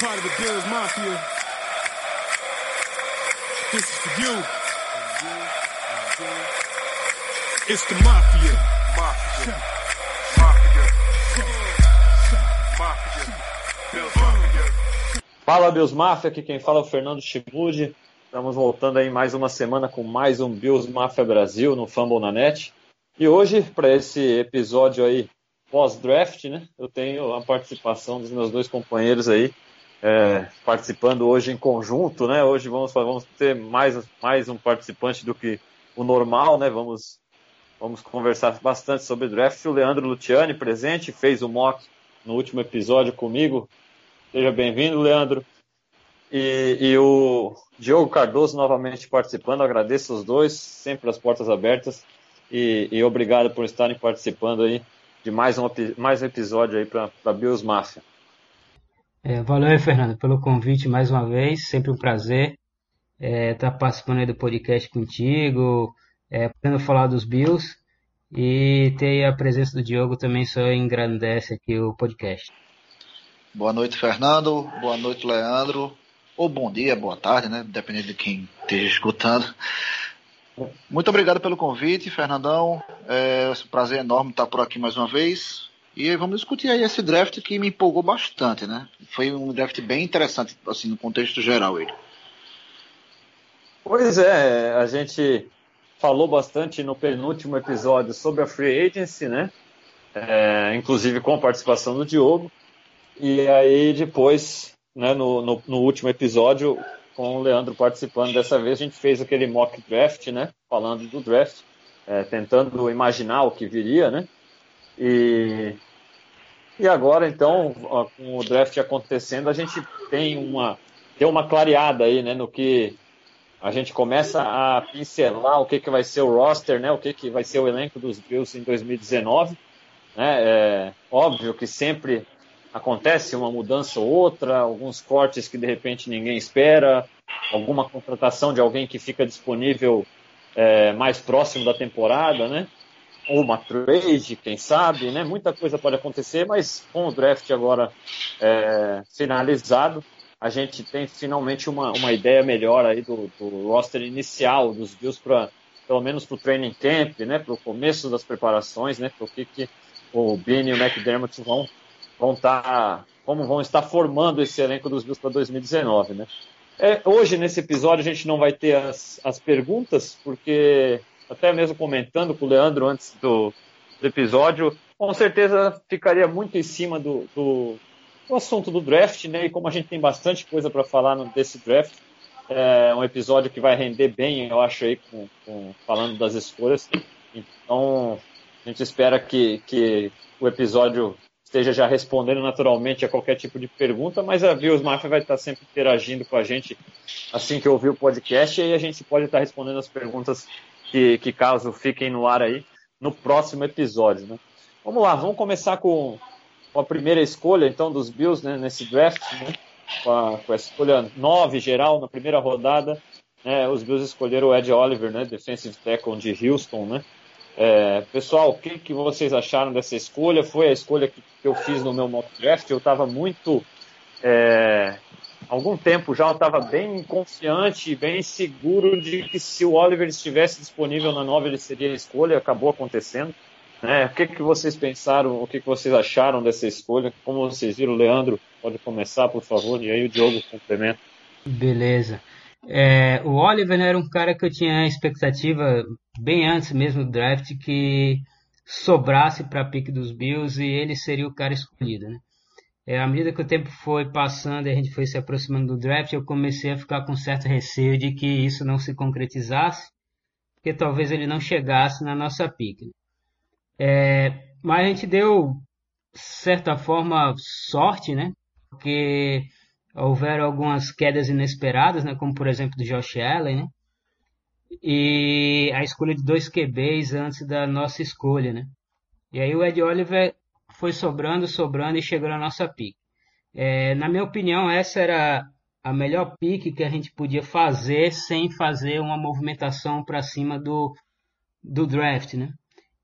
part of the Bills Mafia, this is for you. It's the Mafia. Mafia. Mafia. Mafia. Bills Mafia. Fala Bills Mafia, aqui quem fala é o Fernando Chibud. Estamos voltando aí mais uma semana com mais um Bills Mafia Brasil no Fumble na Net. E hoje, para esse episódio aí pós-draft, né, eu tenho a participação dos meus dois companheiros aí, é, participando hoje em conjunto, né? Hoje vamos, vamos ter mais, mais um participante do que o normal, né? Vamos, vamos conversar bastante sobre draft. O Leandro Luciani presente, fez o mock no último episódio comigo. Seja bem-vindo, Leandro. E, e, o Diogo Cardoso novamente participando. Agradeço os dois, sempre as portas abertas. E, e obrigado por estarem participando aí de mais um, mais um episódio aí para Bills Mafia. É, valeu, Fernando, pelo convite mais uma vez. Sempre um prazer estar é, tá participando do podcast contigo, é, podendo falar dos Bills e ter a presença do Diogo também só engrandece aqui o podcast. Boa noite, Fernando. Boa noite, Leandro. Ou bom dia, boa tarde, né? Dependendo de quem esteja escutando. Muito obrigado pelo convite, Fernandão. É um prazer enorme estar por aqui mais uma vez. E vamos discutir aí esse draft que me empolgou bastante, né? Foi um draft bem interessante, assim, no contexto geral ele. Pois é, a gente falou bastante no penúltimo episódio sobre a Free Agency, né? É, inclusive com a participação do Diogo. E aí depois, né, no, no, no último episódio, com o Leandro participando dessa vez, a gente fez aquele mock draft, né? Falando do draft, é, tentando imaginar o que viria, né? E, e agora, então, com o draft acontecendo, a gente tem uma, tem uma clareada aí, né? No que a gente começa a pincelar o que, que vai ser o roster, né? O que, que vai ser o elenco dos Bills em 2019. Né? É óbvio que sempre acontece uma mudança ou outra, alguns cortes que de repente ninguém espera, alguma contratação de alguém que fica disponível é, mais próximo da temporada, né? Ou uma trade, quem sabe, né? Muita coisa pode acontecer, mas com o draft agora é, finalizado, a gente tem finalmente uma, uma ideia melhor aí do, do roster inicial dos Bills para pelo menos para o training camp, né? Para o começo das preparações, né? Para o que, que o Benny e o McDermott vão vão estar, tá, como vão estar formando esse elenco dos Bills para 2019, né? É, hoje, nesse episódio, a gente não vai ter as, as perguntas, porque, até mesmo comentando com o Leandro antes do, do episódio, com certeza ficaria muito em cima do, do, do, assunto do draft, né? E como a gente tem bastante coisa para falar no, desse draft, é um episódio que vai render bem, eu acho, aí, com, com, falando das escolhas. Então, a gente espera que, que o episódio esteja já respondendo naturalmente a qualquer tipo de pergunta, mas a Views Mafia vai estar sempre interagindo com a gente assim que ouvir o podcast e a gente pode estar respondendo as perguntas que, que caso fiquem no ar aí no próximo episódio. Né? Vamos lá, vamos começar com, com a primeira escolha então dos Bills né, nesse draft, né? com, a, com a escolha 9 geral na primeira rodada. Né, os Bills escolheram o Ed Oliver, né, defensive tackle de Houston, né, é, pessoal, o que, que vocês acharam dessa escolha? Foi a escolha que, que eu fiz no meu mock draft. Eu estava muito. É, algum tempo já eu estava bem confiante, bem seguro de que se o Oliver estivesse disponível na nova, ele seria a escolha. Acabou acontecendo. Né? O que, que vocês pensaram? O que, que vocês acharam dessa escolha? Como vocês viram, Leandro, pode começar, por favor, e aí o Diogo complementa. Beleza. É, o Oliver era um cara que eu tinha expectativa bem antes mesmo do draft que sobrasse para a pick dos Bills e ele seria o cara escolhido. Né? É, à medida que o tempo foi passando e a gente foi se aproximando do draft, eu comecei a ficar com certo receio de que isso não se concretizasse, porque talvez ele não chegasse na nossa pick. Né? É, mas a gente deu, de certa forma, sorte, né? Porque houveram algumas quedas inesperadas, né, como por exemplo do Josh Allen, né, e a escolha de dois QBs antes da nossa escolha, né. E aí o Ed Oliver foi sobrando, sobrando e chegou na nossa pick. É, na minha opinião, essa era a melhor pick que a gente podia fazer sem fazer uma movimentação para cima do, do draft, né?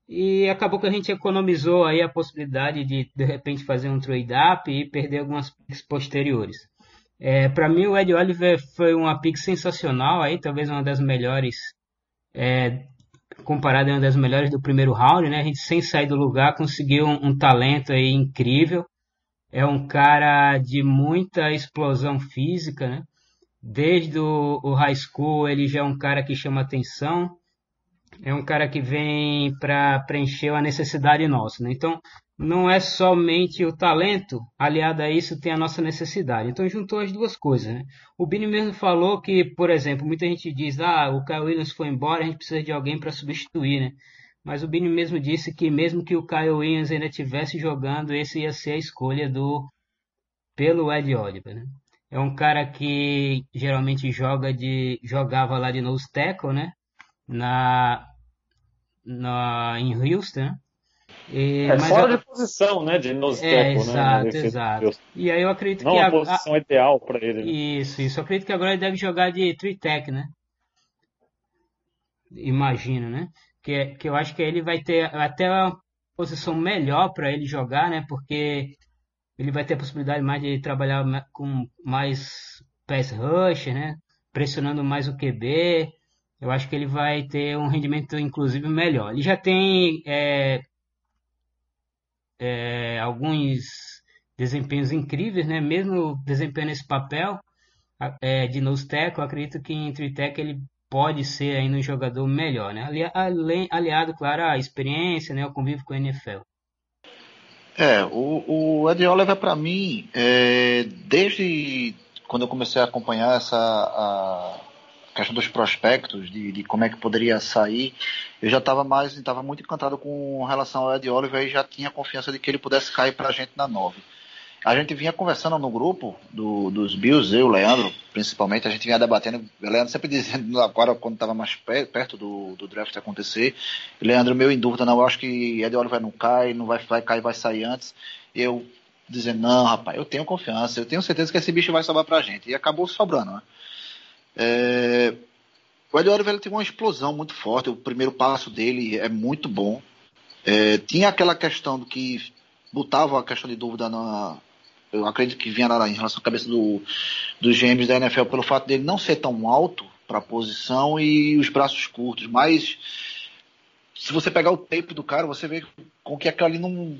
E acabou que a gente economizou aí a possibilidade de de repente fazer um trade up e perder algumas picks posteriores. É, para mim, o Ed Oliver foi uma pick sensacional, aí talvez uma das melhores, é, comparada a uma das melhores do primeiro round, né? A gente sem sair do lugar conseguiu um, um talento aí incrível. É um cara de muita explosão física, né? Desde o, o high school ele já é um cara que chama atenção. É um cara que vem para preencher a necessidade nossa, né? Então, não é somente o talento, aliado a isso tem a nossa necessidade. Então juntou as duas coisas. Né? O Bini mesmo falou que, por exemplo, muita gente diz, ah, o Kyle Williams foi embora, a gente precisa de alguém para substituir, né? Mas o Bini mesmo disse que mesmo que o Kyle Williams ainda estivesse jogando, esse ia ser a escolha do pelo Ed Oliver, né? É um cara que geralmente joga de jogava lá de nose tackle, né? Na, na em Houston, né? E, é fora eu... de posição, né? De nose é, tackle, exato, né? Exato, E aí eu acredito Não que a posição a... ideal para ele. Né? Isso, isso. Eu acredito que agora ele deve jogar de three tech, né? Imagino, né? Que, que eu acho que ele vai ter até uma posição melhor para ele jogar, né? Porque ele vai ter a possibilidade mais de trabalhar com mais pass rusher, né? Pressionando mais o QB. Eu acho que ele vai ter um rendimento, inclusive, melhor. Ele já tem é, é, alguns desempenhos incríveis, né? Mesmo desempenhando esse papel é, de nose tackle, acredito que em tackle ele pode ser ainda um jogador melhor, né? Ali, ali, aliado, claro, à experiência, né? O convívio com a NFL. É, o, o Ed Oliver para mim, é, desde quando eu comecei a acompanhar essa a, questão dos prospectos, de, de como é que poderia sair, eu já estava mais, estava muito encantado com relação ao Ed Oliver e já tinha confiança de que ele pudesse cair para a gente na 9. A gente vinha conversando no grupo do, dos Bills, eu, Leandro, principalmente, a gente vinha debatendo, Leandro sempre dizendo agora quando estava mais perto do, do draft acontecer, Leandro meu em dúvida, não, eu acho que Ed Oliver não cai, não vai, vai cair, vai sair antes. Eu dizendo, não, rapaz, eu tenho confiança, eu tenho certeza que esse bicho vai sobrar pra gente. E acabou sobrando, né? É, o Ed Oliver teve uma explosão muito forte. O primeiro passo dele é muito bom. É, tinha aquela questão do que botava a questão de dúvida na. Eu acredito que vinha lá em relação à cabeça do, dos gêmeos da NFL pelo fato dele não ser tão alto para a posição e os braços curtos. Mas se você pegar o tape do cara, você vê com que aquilo ali não,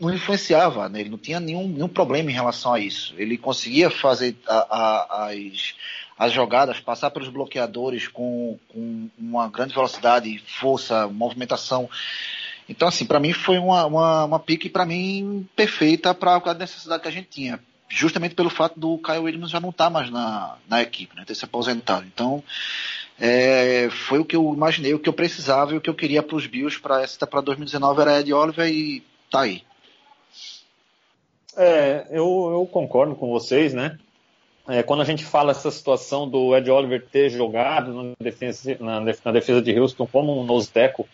não influenciava, né? ele não tinha nenhum, nenhum problema em relação a isso. Ele conseguia fazer a, a, as as jogadas, passar pelos bloqueadores com, com uma grande velocidade, força, movimentação. Então, assim, para mim foi uma, uma, uma pique, para mim, perfeita para a necessidade que a gente tinha. Justamente pelo fato do Kyle Williams já não estar tá mais na, na equipe, né, ter se aposentado. Então, é, foi o que eu imaginei, o que eu precisava e o que eu queria para os Bills para essa para 2019 era Ed Oliver e tá aí. É, eu, eu concordo com vocês, né? É, quando a gente fala essa situação do Ed Oliver ter jogado na defesa, na, defesa de Houston como um nose tackle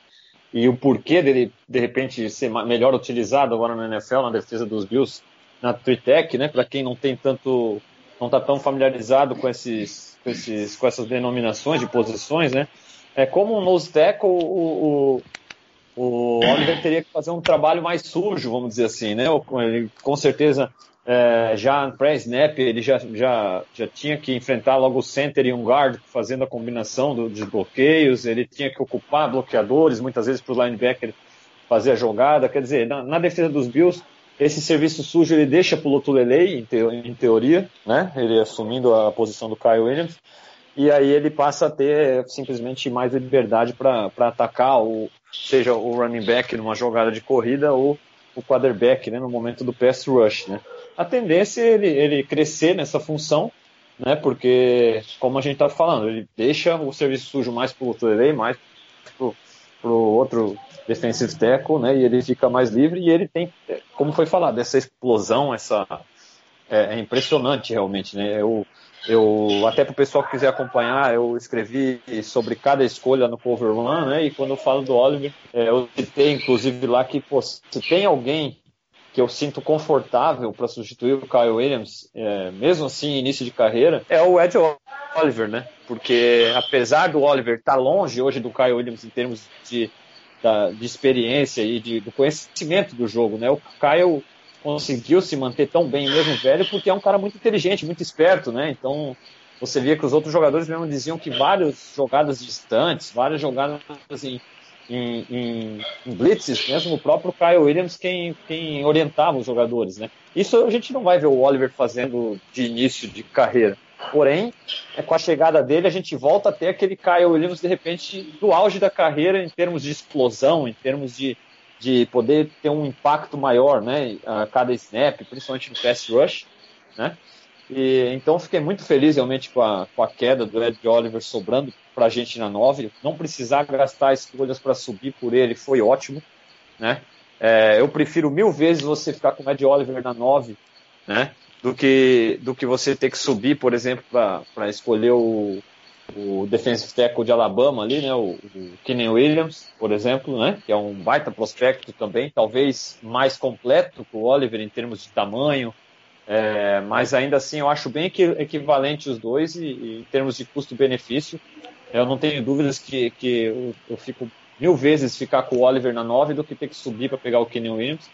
e o porquê dele, de repente, ser melhor utilizado agora na NFL, na defesa dos Bills, na Tritec, né? Para quem não tem tanto, não está tão familiarizado com esses, com esses, com essas denominações de posições, né? É como um nose tackle, o, o, o Oliver teria que fazer um trabalho mais sujo, vamos dizer assim, né? Ele, com certeza é, já pré-snap ele já, já, já tinha que enfrentar logo o center e um guard fazendo a combinação do, dos bloqueios, ele tinha que ocupar bloqueadores, muitas vezes para o linebacker fazer a jogada, quer dizer, na, na, defesa dos Bills, esse serviço sujo ele deixa para o Lotulelei, em, te, em teoria, né, ele assumindo a posição do Kyle Williams, e aí ele passa a ter simplesmente mais liberdade para atacar, o, seja o running back numa jogada de corrida ou o quarterback né, no momento do pass rush, né a tendência é ele, ele crescer nessa função, né? Porque, como a gente está falando, ele deixa o serviço sujo mais para o Tulele, mais para o outro defensive tackle, né? E ele fica mais livre e ele tem, como foi falado, essa explosão, essa é, é impressionante realmente, né? Eu, eu até para o pessoal que quiser acompanhar, eu escrevi sobre cada escolha no Cover One, né? E quando eu falo do Oliver, é, eu citei inclusive lá que pô, se tem alguém que eu sinto confortável para substituir o Kyle Williams, é, mesmo assim, início de carreira, é o Ed Oliver, né? Porque apesar do Oliver estar tá longe hoje do Kyle Williams em termos de, da, de experiência e de, do conhecimento do jogo, né? O Kyle conseguiu se manter tão bem mesmo velho porque é um cara muito inteligente, muito esperto, né? Então você via que os outros jogadores mesmo diziam que várias jogadas distantes, várias jogadas em, em, em, em blitzes, mesmo o próprio Kyle Williams quem, quem orientava os jogadores, né? Isso a gente não vai ver o Oliver fazendo de início de carreira. Porém, é, com a chegada dele, a gente volta a ter aquele Kyle Williams, de repente, do auge da carreira em termos de explosão, em termos de, de poder ter um impacto maior né, a cada snap, principalmente no pass rush. Né? E, então, fiquei muito feliz realmente com a, com a queda do Ed Oliver sobrando para a gente na 9. Não precisar gastar escolhas para subir por ele foi ótimo. Né? É, eu prefiro mil vezes você ficar com o Ed Oliver na 9 né? do que, do que você ter que subir, por exemplo, para escolher o, o defensive tackle de Alabama ali, né, o, o Kenny Williams, por exemplo, né, que é um baita prospecto também, talvez mais completo que o Oliver em termos de tamanho, é, mas ainda assim eu acho bem equivalente os dois e, e em termos de custo-benefício, eu não tenho dúvidas que, que eu, eu, fico mil vezes ficar com o Oliver na 9 do que ter que subir para pegar o Kenny Williams.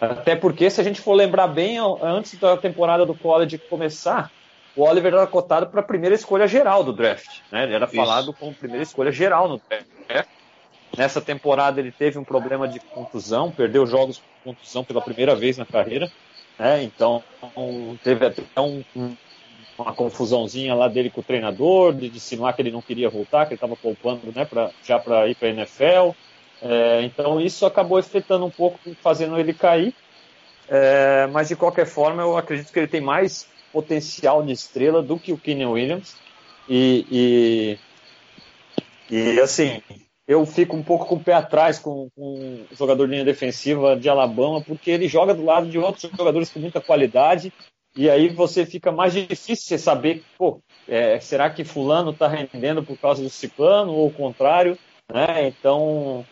Até porque, se a gente for lembrar bem, antes da temporada do college começar, o Oliver era cotado para a primeira escolha geral do draft. Né? Ele era Isso. falado como primeira escolha geral no draft. Nessa temporada ele teve um problema de contusão, perdeu jogos com contusão pela primeira vez na carreira. Né? Então teve até um, um, uma confusãozinha lá dele com o treinador, de insinuar que ele não queria voltar, que ele estava poupando né, pra, já para ir para a NFL. É, então isso acabou afetando um pouco, fazendo ele cair. É, mas de qualquer forma, eu acredito que ele tem mais potencial de estrela do que o Kenny Williams. E, e, e, assim, eu fico um pouco com o pé atrás com, o jogador de linha defensiva de Alabama, porque ele joga do lado de outros jogadores com muita qualidade. E aí você fica mais difícil saber, pô, é, será que fulano está rendendo por causa do ciclano ou o contrário? Né? Então,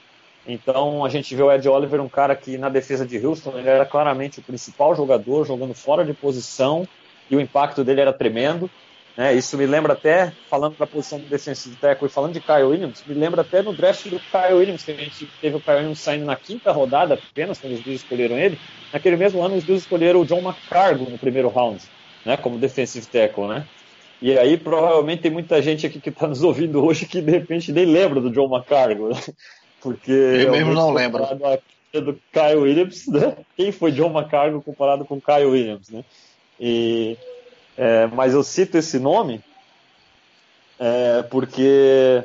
então a gente vê o Ed Oliver, um cara que na defesa de Houston ele era claramente o principal jogador, jogando fora de posição, e o impacto dele era tremendo. Né? Isso me lembra até, falando da posição do defensive tackle e falando de Kyle Williams, me lembra até no draft do Kyle Williams, que a gente teve o Kyle Williams saindo na quinta rodada apenas, quando os Bills escolheram ele. Naquele mesmo ano, os Bills escolheram o John McCargo no primeiro round, né? como defensive tackle, né? E aí, provavelmente, tem muita gente aqui que está nos ouvindo hoje que de repente nem lembra do John McCargo. Né? Porque eu mesmo não lembro. Do Kyle Williams, né? Quem foi John McCargo comparado com Kyle Williams, né? E, é, mas eu cito esse nome é, porque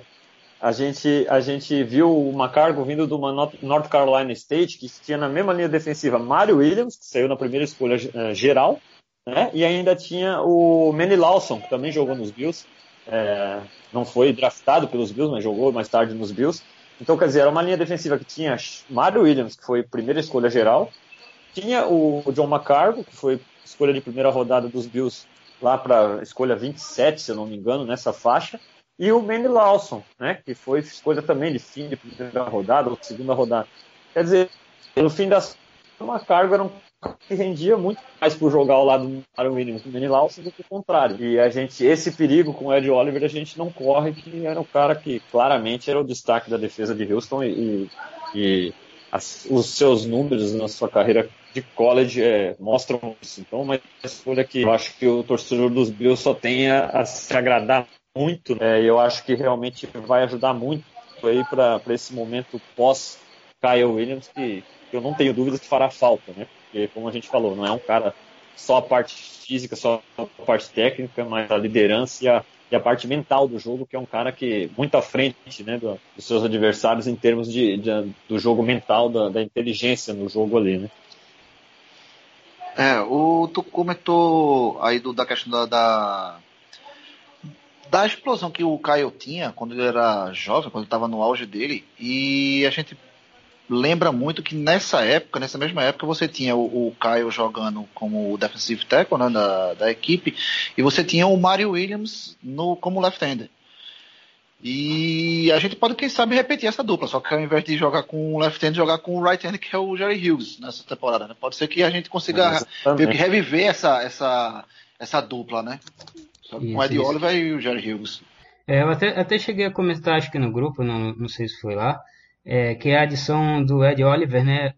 a gente, a gente viu o McCargo vindo de uma North Carolina State que tinha na mesma linha defensiva Mario Williams, que saiu na primeira escolha é, geral, né? e ainda tinha o Manny Lawson, que também jogou nos Bills. É, não foi draftado pelos Bills, mas jogou mais tarde nos Bills. Então, quer dizer, era uma linha defensiva que tinha Mario Williams, que foi primeira escolha geral, tinha o John McCargo, que foi escolha de primeira rodada dos Bills lá para escolha 27, se eu não me engano, nessa faixa, e o Manny Lawson, né, que foi escolha também de fim de primeira rodada ou segunda rodada. Quer dizer, no fim das o McCargo era um que rendia muito mais por jogar ao lado do Aaron Williams com o Manny Lawson do que o contrário. E a gente, esse perigo com o Ed Oliver a gente não corre, que era o cara que claramente era o destaque da defesa de Houston e, e as, os seus números na sua carreira de college é, mostram isso. Então, uma escolha que eu acho que o torcedor dos Bills só tem a, se agradar muito. É, eu acho que realmente vai ajudar muito aí para esse momento pós Kyle Williams que, que eu não tenho dúvidas que fará falta, né? porque, como a gente falou, não é um cara só a parte física, só a parte técnica, mas a liderança e a, e a parte mental do jogo, que é um cara que muito à frente né, do, dos seus adversários em termos de, de do jogo mental, da, da, inteligência no jogo ali, né? É, o, tu comentou aí do, da questão da, da, da explosão que o Caio tinha quando ele era jovem, quando ele estava no auge dele, e a gente lembra muito que nessa época, nessa mesma época, você tinha o, o Kyle jogando como defensive tackle né, da, da equipe e você tinha o Mario Williams no, como left-hander. E a gente pode, quem sabe, repetir essa dupla, só que ao invés de jogar com o left hand, jogar com o right hand, que é o Jerry Hughes nessa temporada. Né? Pode ser que a gente consiga meio que reviver essa, essa, essa dupla, né? Só com o Ed isso. Oliver e o Jerry Hughes. É, eu até, até cheguei a comentar, acho que no grupo, não, não sei se foi lá, é, que é a adição do Ed Oliver, né?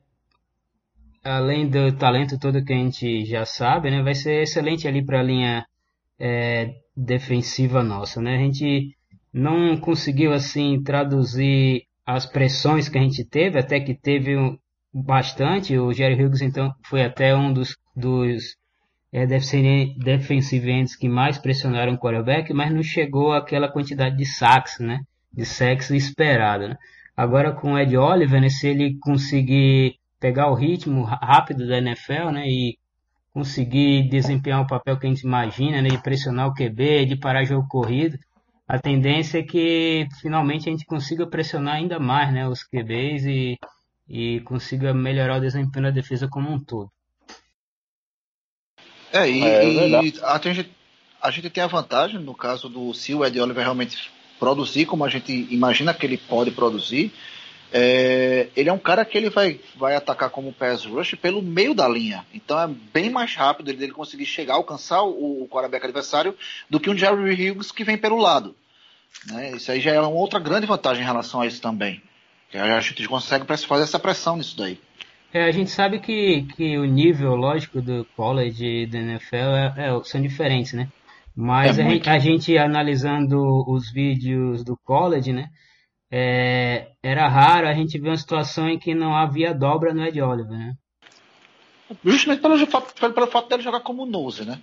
além do talento todo que a gente já sabe, né, vai ser excelente ali para a linha é, defensiva nossa, né? A gente não conseguiu assim traduzir as pressões que a gente teve, até que teve bastante. O Jerry Hughes então foi até um dos, dos é, defensive ends que mais pressionaram o quarterback, mas não chegou àquela quantidade de sacks, né? De sacks esperada. Né? Agora com o Ed Oliver, né, se ele conseguir pegar o ritmo rápido da NFL, né, e conseguir desempenhar o papel que a gente imagina, né, de pressionar o QB, de parar jogo corrido, a tendência é que finalmente a gente consiga pressionar ainda mais né, os QBs e, e consiga melhorar o desempenho da defesa como um todo. É, e, é, é e a, gente, a gente tem a vantagem, no caso do se o Ed Oliver realmente produzir como a gente imagina que ele pode produzir, é, ele é um cara que ele vai, vai atacar como pass rush pelo meio da linha. Então é bem mais rápido ele, ele conseguir chegar, alcançar o, o adversário do que um Jerry Hughes que vem pelo lado. Né? Isso aí já é uma outra grande vantagem em relação a isso também. Que a gente consegue fazer essa pressão nisso daí. É, a gente sabe que, que o nível, lógico, do college e do NFL é, é, são diferentes, né? Mas é a, gente, a, gente, analisando os vídeos do college, né? É, era raro a gente ver uma situação em que não havia dobra no Ed Oliver, né? Justamente pelo, pelo, fato dele jogar como nose, né?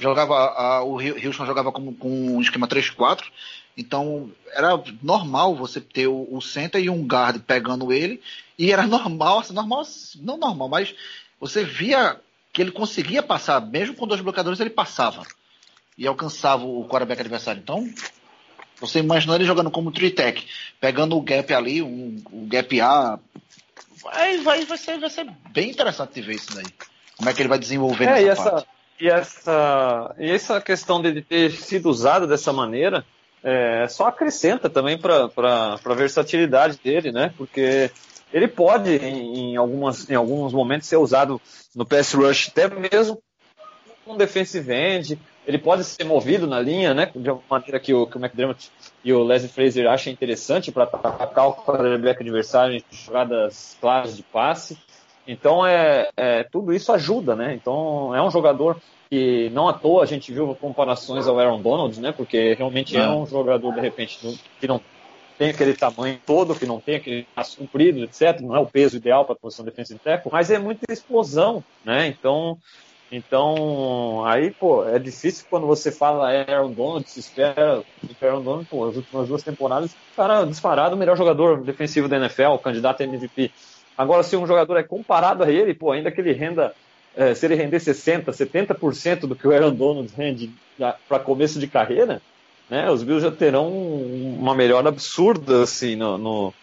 Jogava, a, o Houston jogava como, com um esquema 3-4, então era normal você ter o, o center e um guard pegando ele, e era normal, assim, normal, não normal, mas você via que ele conseguia passar, mesmo com dois bloqueadores ele passava e alcançava o quarterback adversário. Então, você imaginou ele jogando como three-tech, pegando o gap ali, um, o gap A. Vai, vai, vai, ser, vai ser bem interessante de ver isso daí. Como é que ele vai desenvolver é, e essa, parte. E essa, e essa questão de ter sido usado dessa maneira é, só acrescenta também para a versatilidade dele, né? Porque ele pode, em, em, algumas, em alguns momentos, ser usado no pass rush, até mesmo com defensive end, ele pode ser movido na linha, né? De uma maneira que o, que o McDermott e o Leslie Fraser acham interessante para atacar o quarterback adversário em jogadas claras de passe. Então é, é, tudo isso ajuda, né? Então é um jogador que não à toa a gente viu comparações ao Aaron Donald, né? Porque realmente é um jogador de repente que não tem aquele tamanho todo, que não tem aquele braço comprido, etc. Não é o peso ideal para a posição defensive tackle, mas é muita explosão, né? Então então, aí, pô, é difícil quando você fala Aaron Donald, se espera o Aaron Donald, pô, as últimas duas temporadas, cara disparado o melhor jogador defensivo da NFL, candidato a MVP. Agora, se um jogador é comparado a ele, pô, ainda que ele renda, é, se ele render 60%, 70% do que o Aaron Donald rende para começo de carreira, né, os Bills já terão uma melhora absurda, assim, no, no,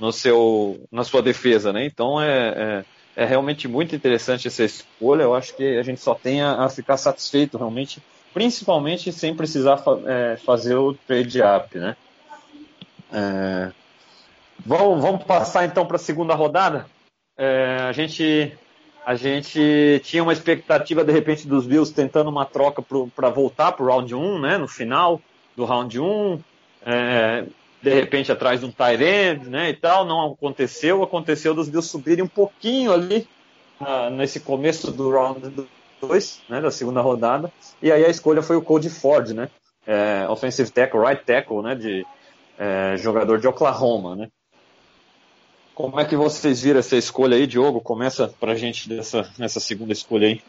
no seu, na sua defesa, né? Então, é, é é realmente muito interessante essa escolha. Eu acho que a gente só tem a, a ficar satisfeito realmente, principalmente sem precisar fa é, fazer o trade up, né? É... Vamos, vamos, passar então para a segunda rodada. É, a gente a gente tinha uma expectativa de repente dos Bills tentando uma troca para voltar para o round 1, né? No final do round 1. É, de repente atrás de um Tyrande, né, e tal, não aconteceu, aconteceu dos Bills subirem um pouquinho ali uh, nesse começo do round 2, né, da segunda rodada, e aí a escolha foi o Cody Ford, né, é, offensive tackle, right tackle, né, de é, jogador de Oklahoma, né. Como é que vocês viram essa escolha aí, Diogo? Começa pra gente dessa, nessa segunda escolha aí.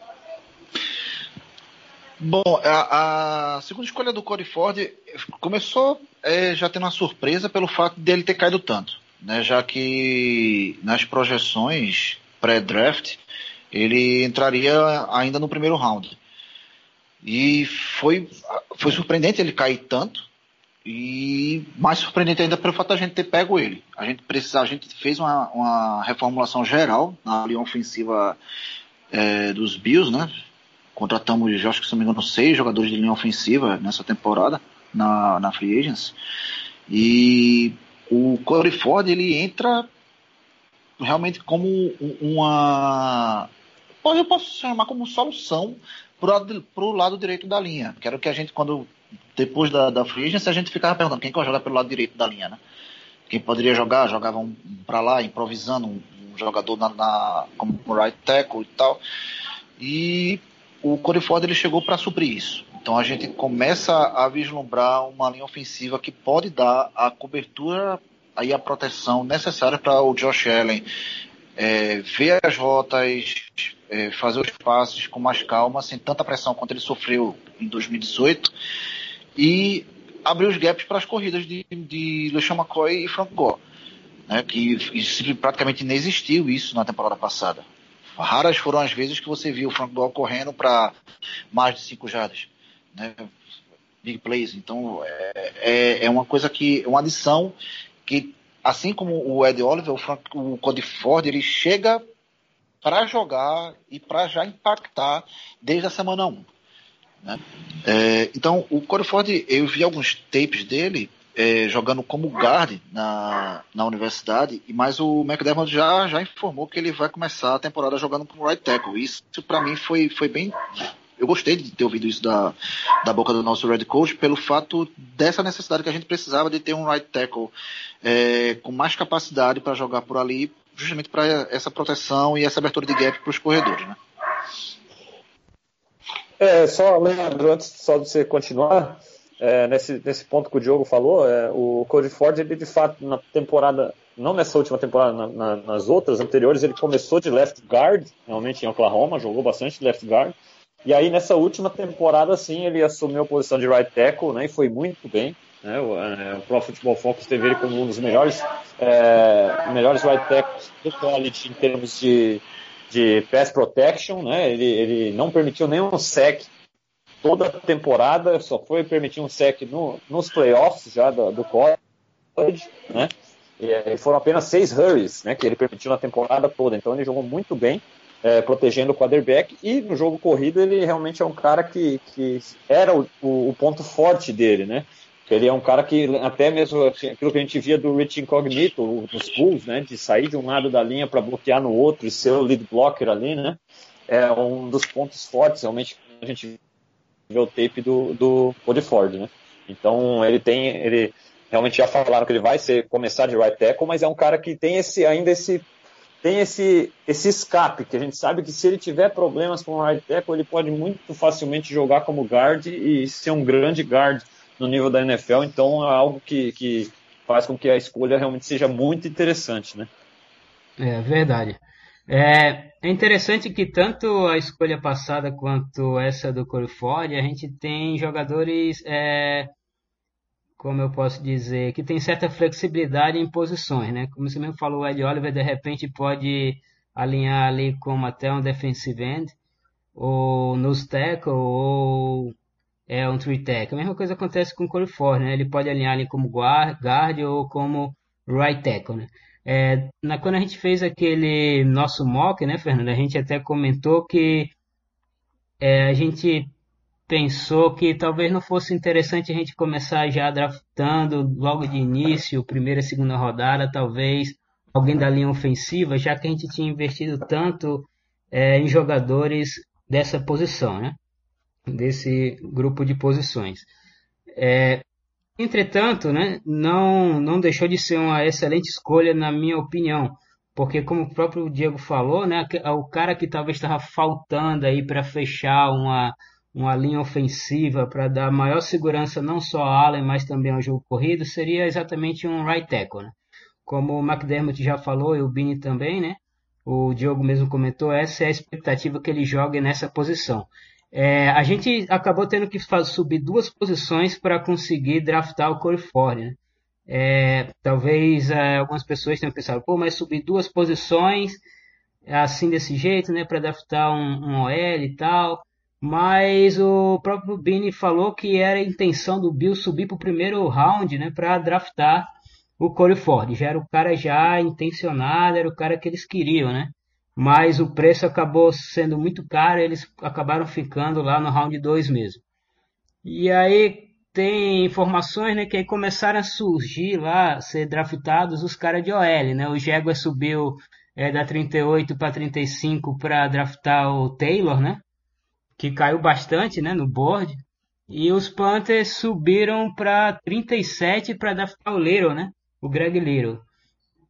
Bom, a, a, segunda escolha do Corey Ford começou é, já tendo uma surpresa pelo fato dele ter caído tanto, né? Já que nas projeções pré-draft ele entraria ainda no primeiro round. E foi, foi surpreendente ele cair tanto e mais surpreendente ainda pelo fato da gente ter pego ele. A gente precisa, a gente fez uma, uma reformulação geral na linha ofensiva é, dos Bills, né? Contratamos, acho que se não me engano, seis jogadores de linha ofensiva nessa temporada na, na Free Agents. E o Corey Ford ele entra realmente como uma. Eu posso chamar como solução para o lado direito da linha. Que era o que a gente, quando. Depois da, da Free Agency, a gente ficava perguntando quem que vai jogar pelo lado direito da linha, né? Quem poderia jogar, jogava um para lá, improvisando um, um jogador na, na, como right tackle e tal. E o Corey Ford ele chegou para suprir isso. Então a gente começa a vislumbrar uma linha ofensiva que pode dar a cobertura aí a proteção necessária para o Josh Allen é, ver as rotas, é, fazer os passes com mais calma, sem tanta pressão quanto ele sofreu em 2018 e abrir os gaps para as corridas de, de LeSean McCoy e Frank Gore, né, que praticamente não existiu isso na temporada passada. Raras foram as vezes que você viu o Frank Gore correndo para mais de 5 jardas né? Big plays. Então é, é, é uma coisa que é uma adição que assim como o Ed Oliver, o, Frank, o Cody Ford, ele chega para jogar e para já impactar desde a semana 1. Né? É, então, o Cody Ford, eu vi alguns tapes dele é, jogando como guard na, na universidade, mas o McDermott já, já informou que ele vai começar a temporada jogando como right tackle. Isso, para mim, foi, foi bem eu gostei de ter ouvido isso da, da boca do nosso Red Coach pelo fato dessa necessidade que a gente precisava de ter um right tackle é, com mais capacidade para jogar por ali, justamente para essa proteção e essa abertura de gap para os corredores, né? É, só, Leandro, antes só de você continuar, é, nesse, nesse ponto que o Diogo falou, é, o Cody Ford, ele de fato, na temporada, não nessa última temporada, na, na, nas outras anteriores, ele começou de left guard, realmente em Oklahoma, jogou bastante left guard, e aí, nessa última temporada, sim, ele assumiu a posição de right tackle, né, e foi muito bem. Né, o, é, o Pro Football Focus teve ele como um dos melhores, é, melhores right tackles do college em termos de, de pass protection, né, ele, ele não permitiu nenhum sec toda a temporada, só foi permitir um sec no, nos playoffs já do, do college, né, e, foram apenas seis hurries, né, que ele permitiu na temporada toda, então ele jogou muito bem, é, protegendo o quarterback. E no jogo corrido ele realmente é um cara que, que era o, o, o ponto forte dele, né? Ele é um cara que, até mesmo assim, aquilo que a gente via do Rich Incognito nos Bulls, né, de sair de um lado da linha para bloquear no outro e ser o lead blocker ali, né, é um dos pontos fortes, realmente, a gente vê o tape do, do Ford, né. Então, ele tem, ele realmente já falaram que ele vai ser, começar de right tackle, mas é um cara que tem esse, ainda esse tem esse, esse escape, que a gente sabe que se ele tiver problemas com o right tackle, ele pode muito facilmente jogar como guard e ser um grande guard no nível da NFL, então é algo que, que faz com que a escolha realmente seja muito interessante, né? É verdade. É, é interessante que tanto a escolha passada quanto essa do Corey Ford, a gente tem jogadores é, como eu posso dizer, que tem certa flexibilidade em posições, né? Como você mesmo falou, o Ed Oliver de repente pode alinhar ali como até um defensive end, ou nose tackle, ou é um three tackle. A mesma coisa acontece com o Corey Ford, né? Ele pode alinhar ali como guard, guard ou como right tackle, né? É, na, quando a gente fez aquele nosso mock, né, Fernando, a gente até comentou que é, a gente pensou que talvez não fosse interessante a gente começar já draftando logo de início, primeira e segunda rodada, talvez alguém da linha ofensiva, já que a gente tinha investido tanto é, em jogadores dessa posição, né? desse grupo de posições. É, entretanto, né, não, não deixou de ser uma excelente escolha, na minha opinião, porque como o próprio Diego falou, né, o cara que talvez estava faltando aí para fechar uma uma linha ofensiva para dar maior segurança não só a Allen, mas também ao jogo corrido, seria exatamente um right tackle. Né? Como o McDermott já falou e o Bini também, né? o Diogo mesmo comentou, essa é a expectativa que ele jogue nessa posição. É, a gente acabou tendo que subir duas posições para conseguir draftar o Corey Ford. Né? É, talvez é, algumas pessoas tenham pensado, pô, mas subir duas posições assim desse jeito, né, para draftar um, um OL e tal mas o próprio Bini falou que era a intenção do Bill subir para o primeiro round, né, para draftar o Corey Ford. Já era o cara já intencionado, era o cara que eles queriam, né? Mas o preço acabou sendo muito caro, eles acabaram ficando lá no round 2 mesmo. E aí tem informações, né, que aí começaram a surgir lá, ser draftados os caras de OL, né? O Jaguar subiu é, da 38 para 35 para draftar o Taylor, né? que caiu bastante né, no board. E os Panthers subiram para 37 para draftar o Little, né? O Greg Little.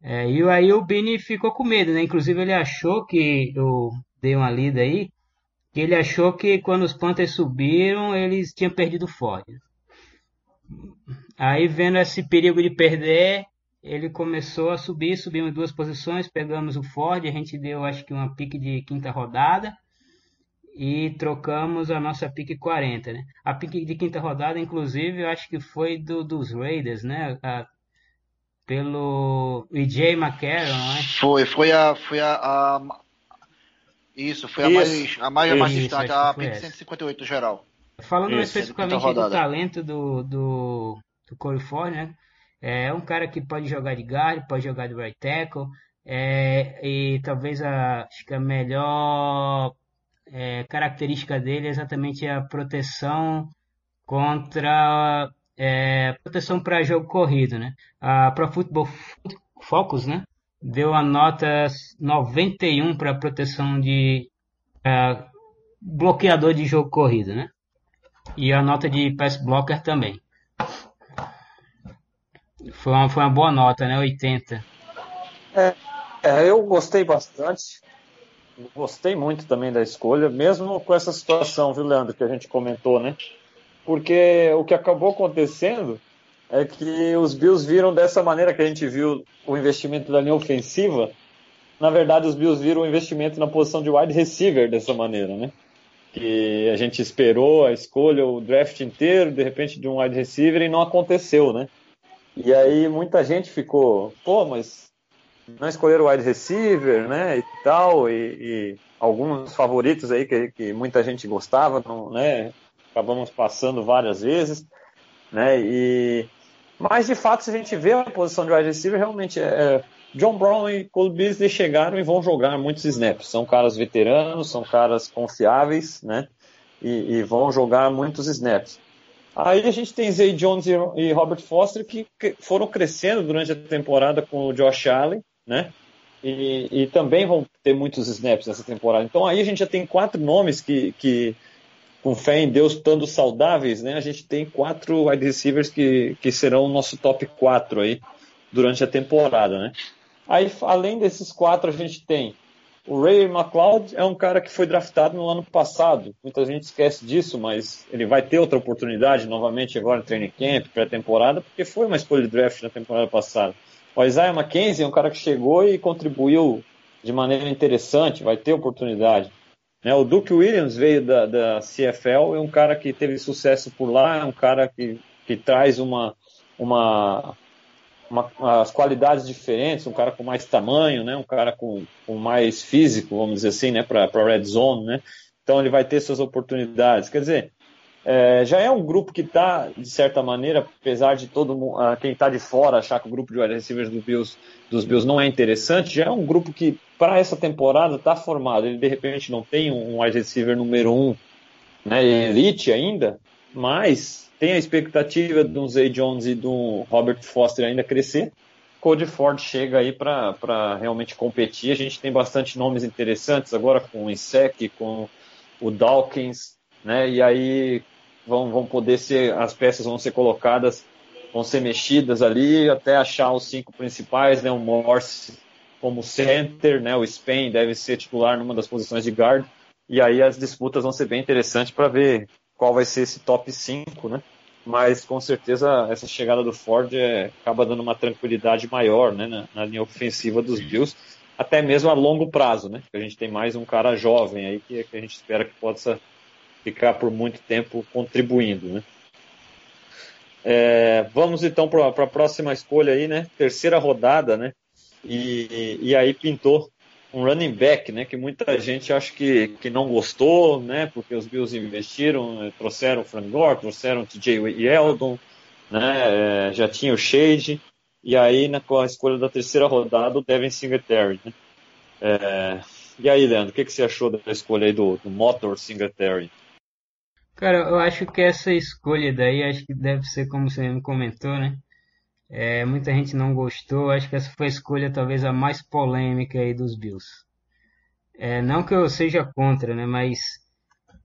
É, e aí o Bini ficou com medo, né? Inclusive ele achou que, eu dei uma lida aí, que ele achou que quando os Panthers subiram, eles tinham perdido o Ford. Aí vendo esse perigo de perder, ele começou a subir, subimos duas posições, pegamos o Ford, a gente deu acho que uma pique de quinta rodada e trocamos a nossa pique 40, né? A pique de quinta rodada, inclusive, eu acho que foi do, dos Raiders, né? A, pelo EJ McCarron, né? Foi, foi a, foi a, a isso, foi a mais, a mais, a mais distante, a pique 158 geral. Falando isso, especificamente do talento do, do, do Corey Ford, né? É um cara que pode jogar de guard, pode jogar de right tackle, é, e talvez a, acho que a melhor é, característica dele é exatamente a proteção contra é, proteção para jogo corrido, né? A Pro Football Focus, né? Deu a nota 91 para proteção de é, bloqueador de jogo corrido, né? E a nota de pass blocker também. Foi uma, foi uma boa nota, né? 80. É, é, eu gostei bastante. Gostei muito também da escolha, mesmo com essa situação, viu, Leandro, que a gente comentou, né? Porque o que acabou acontecendo é que os Bills viram dessa maneira que a gente viu o investimento da linha ofensiva. Na verdade, os Bills viram o investimento na posição de wide receiver dessa maneira, né? Que a gente esperou a escolha, o draft inteiro, de repente, de um wide receiver e não aconteceu, né? E aí muita gente ficou, pô, mas não escolheram o wide receiver, né, e tal, e, e alguns favoritos aí que, que, muita gente gostava, não, né, acabamos passando várias vezes, né, e mas de fato se a gente vê a posição de wide receiver realmente é, é John Brown e Cole Beasley chegaram e vão jogar muitos snaps, são caras veteranos, são caras confiáveis, né, e, e vão jogar muitos snaps. Aí a gente tem Zay Jones e Robert Foster que foram crescendo durante a temporada com o Josh Allen, né? E, e, também vão ter muitos snaps nessa temporada. Então aí a gente já tem quatro nomes que, que com fé em Deus, estando saudáveis, né? A gente tem quatro wide receivers que, que serão o nosso top 4 aí durante a temporada, né? Aí, além desses quatro, a gente tem o Ray McLeod é um cara que foi draftado no ano passado. Muita gente esquece disso, mas ele vai ter outra oportunidade novamente agora no training camp, pré-temporada, porque foi uma escolha de draft na temporada passada. O Isaiah McKenzie é um cara que chegou e contribuiu de maneira interessante, vai ter oportunidade. Né, o Duke Williams veio da, da CFL, é um cara que teve sucesso por lá, é um cara que, que traz uma, uma uma, as qualidades diferentes, um cara com mais tamanho, né, um cara com, com mais físico, vamos dizer assim, né, para a red zone, né, então ele vai ter suas oportunidades. Quer dizer, é, já é um grupo que está, de certa maneira, apesar de todo mundo, uh, quem está de fora achar que o grupo de wide receivers do Bills, dos Bills não é interessante, já é um grupo que, para essa temporada, está formado. Ele, de repente, não tem um wide receiver número um, né, elite ainda, mas tem a expectativa de um Zay Jones e do Robert Foster ainda crescer. Cody Ford chega aí para realmente competir. A gente tem bastante nomes interessantes agora com o Insec, com o Dawkins, né? E aí vão, vão poder ser, as peças vão ser colocadas, vão ser mexidas ali até achar os cinco principais, né? O Morse como center, né? O Spain deve ser titular numa das posições de guard. E aí as disputas vão ser bem interessantes para ver qual vai ser esse top 5, né? Mas com certeza essa chegada do Ford é, acaba dando uma tranquilidade maior né, na, na, linha ofensiva dos Bills, até mesmo a longo prazo, né? A gente tem mais um cara jovem aí que, que a gente espera que possa ficar por muito tempo contribuindo, né? É, vamos então para a próxima escolha aí, né? Terceira rodada, né? E, e aí pintou um running back, né, que muita gente acha que, que não gostou, né, porque os Bills investiram, né, trouxeram o Frank Gore, trouxeram o TJ Yeldon, né, é, já tinha o Shade, e aí na, com a escolha da terceira rodada o Devin Singletary, né. É, e aí, Leandro, o que, que você achou da escolha aí do, do Motor Singletary? Cara, eu acho que essa escolha daí, acho que deve ser como você me comentou, né, é, muita gente não gostou. Acho que essa foi a escolha talvez a mais polêmica aí dos Bills. É, não que eu seja contra, né? Mas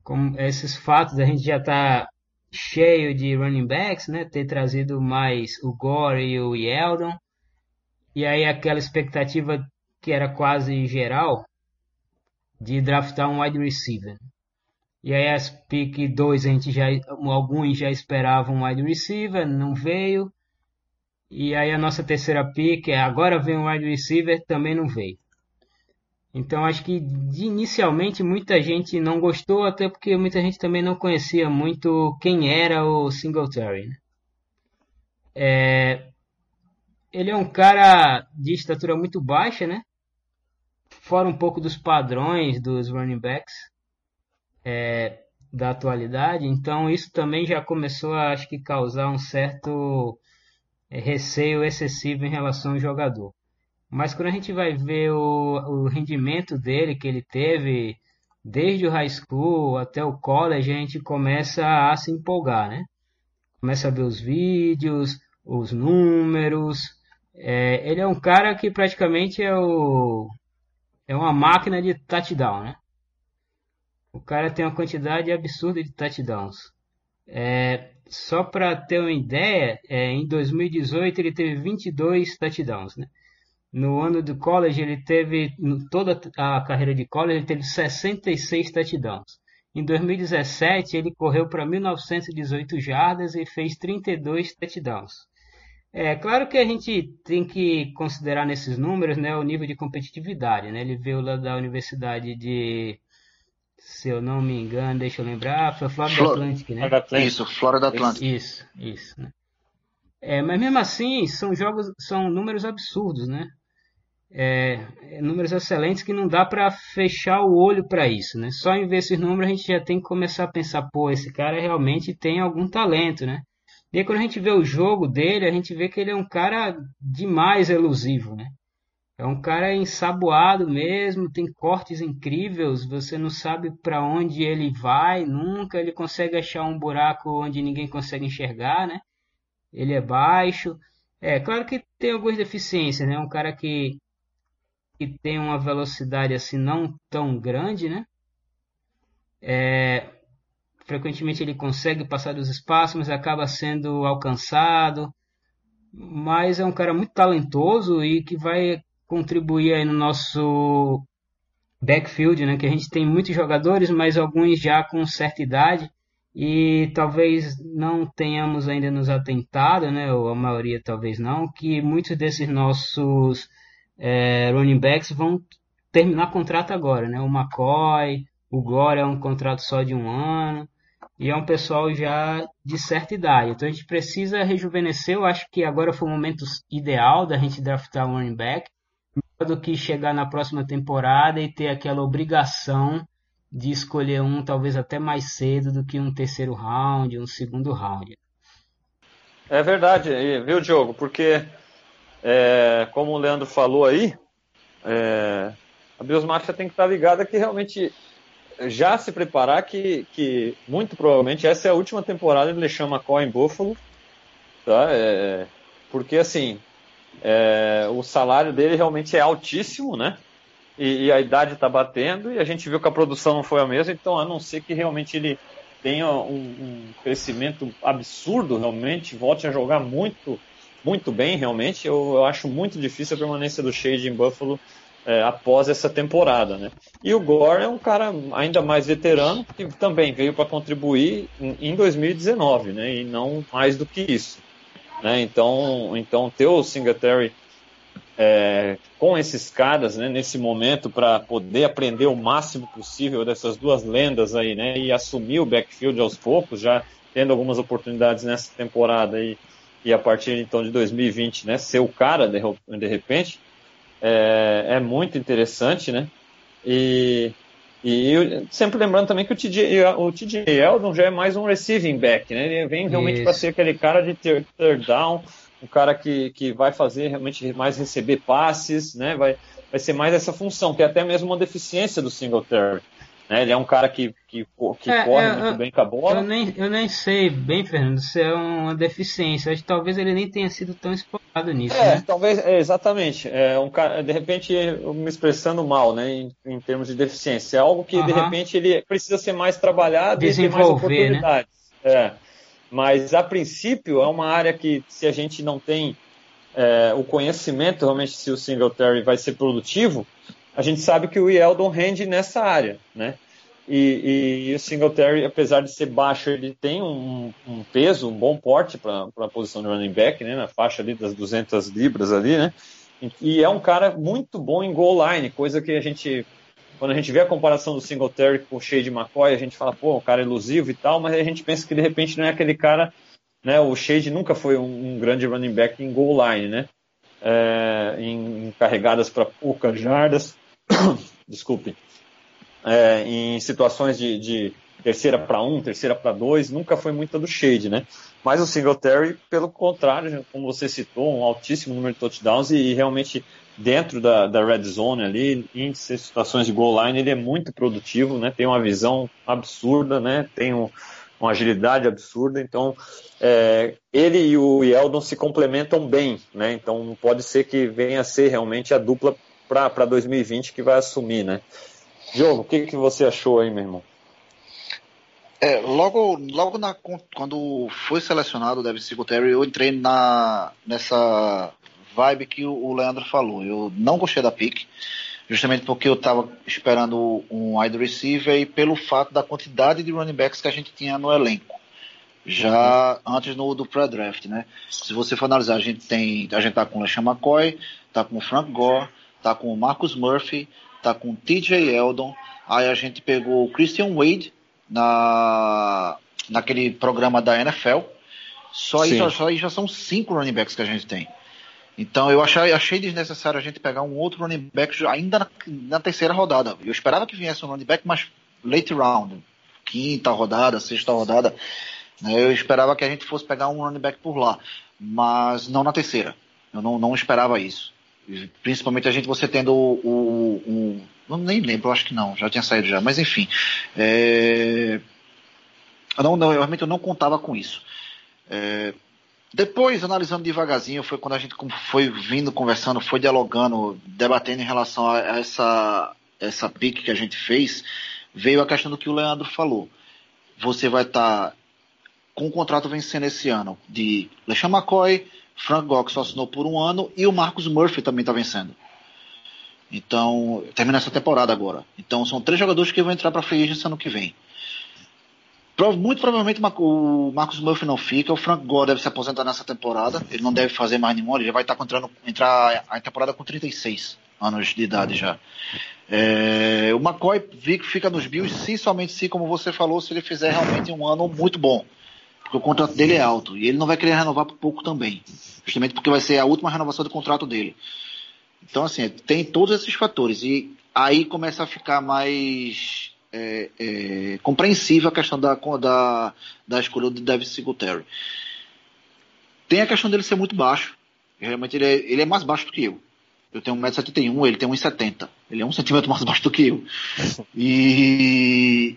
como esses fatos a gente já está cheio de running backs, né? Ter trazido mais o Gore e o Yeldon. e aí aquela expectativa que era quase geral de draftar um wide receiver. E aí as pick 2 a gente já alguns já esperavam um wide receiver, não veio. E aí a nossa terceira pick, é, agora vem um wide receiver, também não veio. Então acho que inicialmente muita gente não gostou, até porque muita gente também não conhecia muito quem era o Singletary. Né? É, ele é um cara de estatura muito baixa, né? Fora um pouco dos padrões dos running backs é, da atualidade. Então isso também já começou a acho que causar um certo receio excessivo em relação ao jogador. Mas quando a gente vai ver o, o rendimento dele que ele teve desde o high school até o college, a gente começa a se empolgar, né? Começa a ver os vídeos, os números. É, ele é um cara que praticamente é o é uma máquina de touchdown, né? O cara tem uma quantidade absurda de touchdowns. É, só para ter uma ideia, é, em 2018 ele teve 22 touchdowns, né? No ano do college, ele teve, toda a carreira de college, ele teve 66 touchdowns. Em 2017, ele correu para 1918 jardas e fez 32 touchdowns. É claro que a gente tem que considerar nesses números né, o nível de competitividade. Né? Ele veio lá da Universidade de, se eu não me engano, deixa eu lembrar, foi Florida Flor Atlantic, né? Isso, Florida Atlantic. Isso, isso. Né? É, mas mesmo assim, são jogos, são números absurdos, né? é, números excelentes que não dá para fechar o olho para isso, né? Só em ver esses números a gente já tem que começar a pensar, pô, esse cara realmente tem algum talento, né? E aí, quando a gente vê o jogo dele, a gente vê que ele é um cara demais elusivo, né? É um cara ensaboado mesmo, tem cortes incríveis, você não sabe para onde ele vai, nunca ele consegue achar um buraco onde ninguém consegue enxergar, né? Ele é baixo. É, claro que tem algumas deficiências, né? Um cara que que tem uma velocidade assim não tão grande, né? É, frequentemente ele consegue passar dos espaços, mas acaba sendo alcançado. Mas é um cara muito talentoso e que vai contribuir aí no nosso backfield, né? Que a gente tem muitos jogadores, mas alguns já com certa idade e talvez não tenhamos ainda nos atentado, né? Ou a maioria talvez não, que muitos desses nossos é, running backs vão terminar contrato agora, né? O McCoy, o Gore é um contrato só de um ano e é um pessoal já de certa idade. Então a gente precisa rejuvenescer. Eu acho que agora foi o momento ideal da gente draftar um running back do que chegar na próxima temporada e ter aquela obrigação de escolher um talvez até mais cedo do que um terceiro round, um segundo round. É verdade, viu, Diogo? Porque é, como o Leandro falou aí, é, a Biosmáfia tem que estar ligada que realmente já se preparar que, que muito provavelmente essa é a última temporada de LeSean McCoy em Buffalo, tá? É, porque assim, é, o salário dele realmente é altíssimo, né? E, e a idade está batendo e a gente viu que a produção não foi a mesma, então a não ser que realmente ele tenha um, um crescimento absurdo, realmente, volte a jogar muito muito bem, realmente. Eu, eu acho muito difícil a permanência do Shade em Buffalo é, após essa temporada, né? E o Gore é um cara ainda mais veterano que também veio para contribuir em 2019, né? E não mais do que isso, né? Então, então ter o Singletary é, com esses caras, né? Nesse momento para poder aprender o máximo possível dessas duas lendas aí, né? E assumir o backfield aos poucos, já tendo algumas oportunidades nessa temporada aí e a partir então de 2020, né, ser o cara de, de repente, é, é, muito interessante, né? E, e sempre lembrando também que o TJ, o TJ Eldon já é mais um receiving back, né? Ele vem realmente para ser aquele cara de third, third down, um cara que, que vai fazer realmente mais receber passes, né? Vai, vai ser mais essa função, que é até mesmo uma deficiência do Singletary. Né? Ele é um cara que, que, que é, corre é, muito eu, bem com a bola. Eu nem, eu nem sei bem, Fernando, se é uma deficiência. Acho que talvez ele nem tenha sido tão explorado nisso. É, né? talvez, é, exatamente. É um cara, de repente, me expressando mal, né, em, em termos de deficiência. É algo que, uh -huh. de repente, ele precisa ser mais trabalhado e ter mais né? oportunidades. Né? É. Mas, a princípio, é uma área que, se a gente não tem é, o conhecimento realmente se o Singletary vai ser produtivo, a gente sabe que o Yeldon rende nessa área, né? E, e, o Singletary, apesar de ser baixo, ele tem um, um peso, um bom porte para a posição de running back, né? Na faixa ali das 200 libras ali, né? E é um cara muito bom em goal line, coisa que a gente, quando a gente vê a comparação do Singletary com o Shade McCoy, a gente fala, pô, um cara elusivo e tal, mas a gente pensa que de repente não é aquele cara, né? O Shade nunca foi um, um grande running back em goal line, né? É, em, em carregadas para poucas jardas, desculpe, é, em situações de, de terceira para um, terceira para dois, nunca foi muita do Shade, né? Mas o Singletary, pelo contrário, como você citou, um altíssimo número de touchdowns e, e realmente dentro da, da, red zone ali, em situações de goal line, ele é muito produtivo, né? Tem uma visão absurda, né? Tem um, uma agilidade absurda, então é, ele e o Yeldon se complementam bem, né? Então pode ser que venha a ser realmente a dupla para 2020 que vai assumir, né? Diogo, o que, que você achou aí, meu irmão? É, logo, logo na, quando foi selecionado o Devin Singletary, eu entrei na, nessa vibe que o Leandro falou. Eu não gostei da pick, justamente porque eu estava esperando um wide receiver e pelo fato da quantidade de running backs que a gente tinha no elenco. Já uhum. antes no, do pré-draft, né? Se você for analisar, a gente tem. A gente tá com o LeSean McCoy, tá com o Frank Gore, tá com o Marcus Murphy, tá com o TJ Eldon, aí a gente pegou o Christian Wade na, naquele programa da NFL. Só aí, só aí já são cinco running backs que a gente tem. Então eu achei, achei desnecessário a gente pegar um outro running back ainda na, na, terceira rodada. Eu esperava que viesse um running back, mas late round, quinta rodada, sexta rodada. Né, eu esperava que a gente fosse pegar um running back por lá, mas não na terceira. Eu não, não esperava isso. Principalmente a gente você tendo o, o, o não nem lembro, acho que não, já tinha saído já, mas enfim. É, não, não, realmente eu não contava com isso. É, depois, analisando devagarzinho, foi quando a gente foi vindo, conversando, foi dialogando, debatendo em relação a essa, essa pique que a gente fez, veio a questão do que o Leandro falou. Você vai estar tá com o contrato vencendo esse ano de LeSean McCoy, Frank Gore só assinou por um ano e o Marcus Murphy também está vencendo. Então, termina essa temporada agora. Então, são três jogadores que vão entrar para a free agency ano que vem. Muito provavelmente o Marcus Murphy não fica, o Frank Gore deve se aposentar nessa temporada, ele não deve fazer mais nenhum, ele já vai estar entrando, entrar a temporada com 36 anos de idade já. É, o McCoy fica nos Bills se somente se, como você falou, se ele fizer realmente um ano muito bom porque o contrato dele é alto e ele não vai querer renovar por pouco também, justamente porque vai ser a última renovação do contrato dele. Então, assim, tem todos esses fatores e aí começa a ficar mais é, é, compreensível a questão da, da, da escolha do David Singletary. Tem a questão dele ser muito baixo, realmente ele é, ele é mais baixo do que eu. Eu tenho 1,71m, ele tem 1,70m. Ele é um centímetro mais baixo do que eu. E...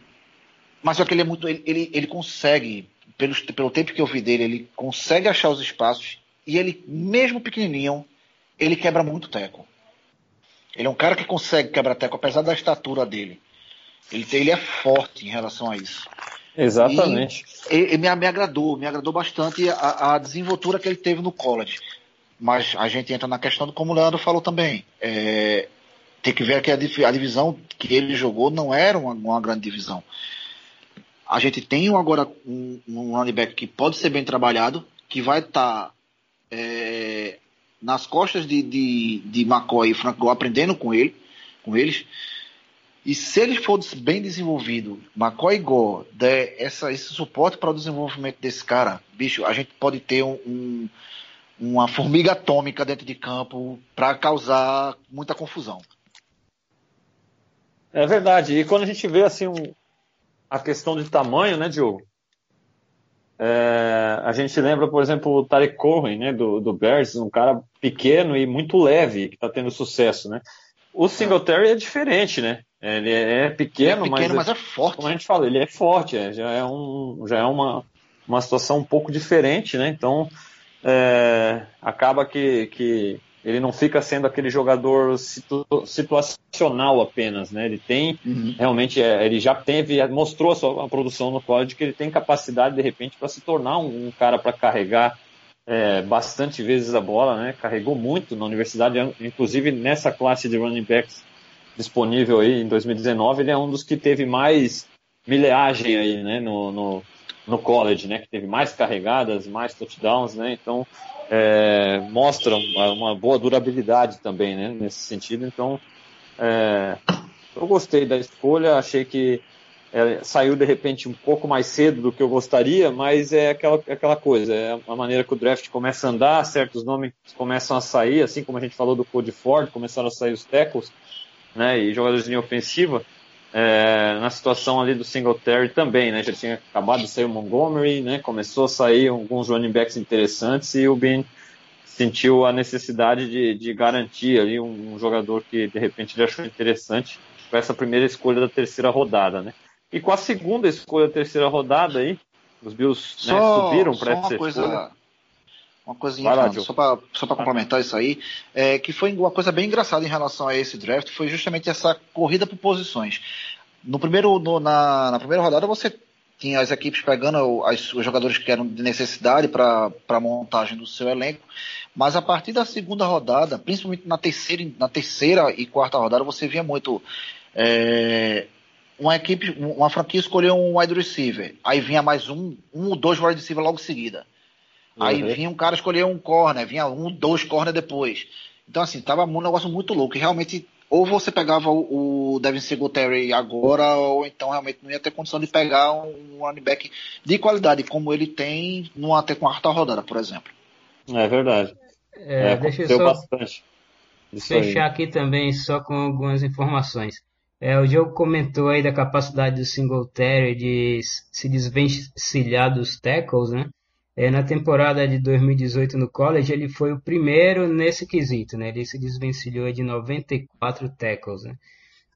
Mas só que ele é muito. Ele, ele, ele consegue pelo, pelo tempo que eu vi dele, ele consegue achar os espaços e ele, mesmo pequenininho, ele quebra muito teco. Ele é um cara que consegue quebrar teco, apesar da estatura dele. Ele, ele é forte em relação a isso. Exatamente. E, e me, me, agradou, me agradou bastante a, a, desenvoltura que ele teve no college. Mas a gente entra na questão do como o Leandro falou também. É, tem que ver que a, a, divisão que ele jogou não era uma, uma grande divisão. A gente tem agora um, um running back que pode ser bem trabalhado, que vai estar tá, é, nas costas de, de, de McCoy e Frank Gore, aprendendo com ele, com eles. E se ele for bem desenvolvido, McCoy Gore der essa, esse suporte para o desenvolvimento desse cara, bicho, a gente pode ter um, um, uma formiga atômica dentro de campo para causar muita confusão. É verdade. E quando a gente vê assim um, a questão de tamanho, né, Diogo? É, a gente lembra, por exemplo, o Tarek Cohen, né, do, do Bears, um cara pequeno e muito leve, que está tendo sucesso, né? O Singletary é diferente, né? Ele é pequeno, ele é pequeno mas, mas, é forte. Como a gente fala, ele é forte, é, já é, um, já é uma, uma situação um pouco diferente, né? Então, é, acaba que, que ele não fica sendo aquele jogador situ, situacional apenas, né? Ele tem uhum. realmente, é, ele já teve, mostrou a sua a produção no college que ele tem capacidade de repente para se tornar um, um cara para carregar é, bastante vezes a bola, né? Carregou muito na universidade, inclusive nessa classe de running backs disponível aí em 2019, ele é um dos que teve mais milhagem aí, né? No, no, no college, né? Que teve mais carregadas, mais touchdowns, né? Então é, mostra uma boa durabilidade também, né? Nesse sentido. Então é, eu gostei da escolha, achei que é, saiu de repente um pouco mais cedo do que eu gostaria, mas é aquela, aquela coisa, é a maneira que o draft começa a andar, certos nomes começam a sair, assim como a gente falou do Cody Ford, começaram a sair os tackles, né, e jogadores de linha ofensiva, é, na situação ali do Singletary também, né, já tinha acabado de sair o Montgomery, né, começou a sair alguns running backs interessantes e o Ben sentiu a necessidade de, de garantir ali um, um jogador que de repente ele achou interessante com essa primeira escolha da terceira rodada, né. E com a segunda escolha, a terceira rodada aí, os Bills né, subiram para essa coisa, escolha. Uma coisinha, lá, só para só complementar isso aí, é, que foi uma coisa bem engraçada em relação a esse draft, foi justamente essa corrida por posições. No primeiro, no, na, na primeira rodada você tinha as equipes pegando as, os jogadores que eram de necessidade para a montagem do seu elenco, mas a partir da segunda rodada, principalmente na terceira, na terceira e quarta rodada, você via muito é, uma equipe, uma franquia escolheu um wide receiver, aí vinha mais um, um ou dois wide receiver logo em seguida. Aí uhum. vinha um cara escolher um corner, vinha um, dois corner depois. Então, assim, tava um negócio muito louco. E realmente, ou você pegava o, o Devin Singletary agora, ou então realmente não ia ter condição de pegar um running back de qualidade, como ele tem numa até quarta rodada, por exemplo. É verdade. É, é, deixa eu só bastante. fechar aqui também só com algumas informações. É, o Diogo comentou aí da capacidade do Singletary de se desvencilhar dos tackles, né? É, na temporada de 2018 no college, ele foi o primeiro nesse quesito, né? Ele se desvencilhou de 94 tackles, né?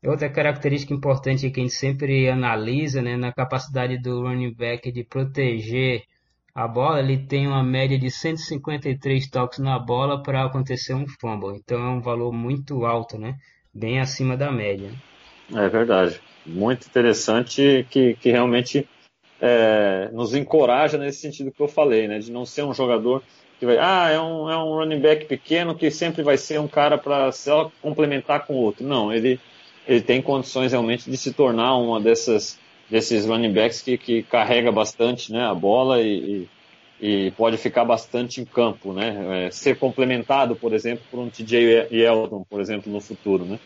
Outra característica importante que a gente sempre analisa, né, na capacidade do running back de proteger a bola, ele tem uma média de 153 toques na bola para acontecer um fumble. Então é um valor muito alto, né? Bem acima da média. É verdade. Muito interessante que, que realmente é, nos encoraja nesse sentido que eu falei, né? De não ser um jogador que vai, ah, é um, é um running back pequeno que sempre vai ser um cara para só complementar com outro. Não, ele, ele tem condições realmente de se tornar uma dessas desses running backs que, que carrega bastante né, a bola e, e, e pode ficar bastante em campo, né? É, ser complementado, por exemplo, por um TJ Yeldon, por exemplo, no futuro, né?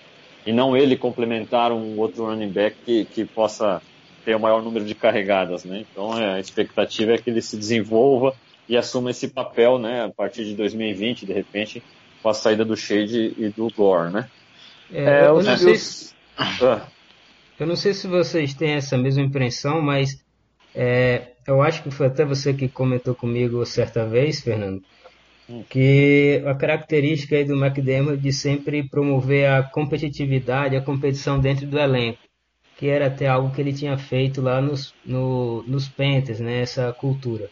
e não ele complementar um outro running back que, que possa ter o maior número de carregadas, né? Então é, a expectativa é que ele se desenvolva e assuma esse papel, né? A partir de 2020, de repente, com a saída do Shade e do Gore, né? É, é, eu, não sei se, ah. eu não sei se vocês têm essa mesma impressão, mas é, eu acho que foi até você que comentou comigo certa vez, Fernando, que a característica aí do McDermott de sempre promover a competitividade, a competição dentro do elenco, que era até algo que ele tinha feito lá nos, no, nos Panthers, né, essa cultura.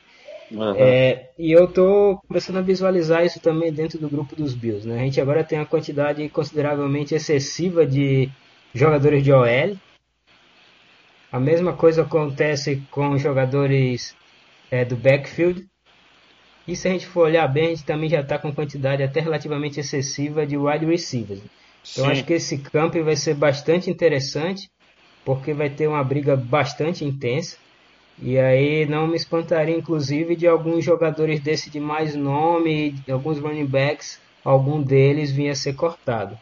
Uhum. É, e eu estou começando a visualizar isso também dentro do grupo dos Bills. Né? A gente agora tem uma quantidade consideravelmente excessiva de jogadores de OL. A mesma coisa acontece com jogadores é, do backfield. E se a gente for olhar bem, a gente também já está com quantidade até relativamente excessiva de wide receivers. Então Sim. acho que esse campo vai ser bastante interessante, porque vai ter uma briga bastante intensa. E aí não me espantaria, inclusive, de alguns jogadores desse de mais nome, de alguns running backs, algum deles vinha ser cortado.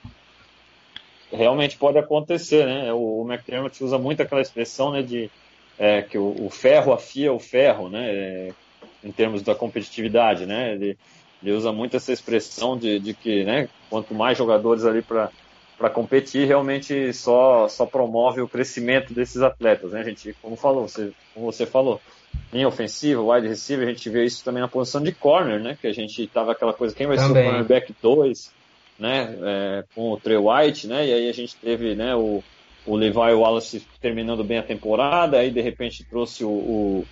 Realmente pode acontecer, né? O, o McDermott usa muito aquela expressão, né, de é, que o, o, ferro afia o ferro, né? É, em termos da competitividade, né? Ele, ele usa muito essa expressão de, de que, né, quanto mais jogadores ali para para competir, realmente só só promove o crescimento desses atletas, né? A gente, como falou, você, como você falou, em ofensiva, wide receiver, a gente vê isso também na posição de corner, né? Que a gente tava aquela coisa, quem vai também. ser o cornerback 2, né? É, com o Trey White, né? E aí a gente teve, né, o, o Levi Wallace terminando bem a temporada, aí de repente trouxe o, o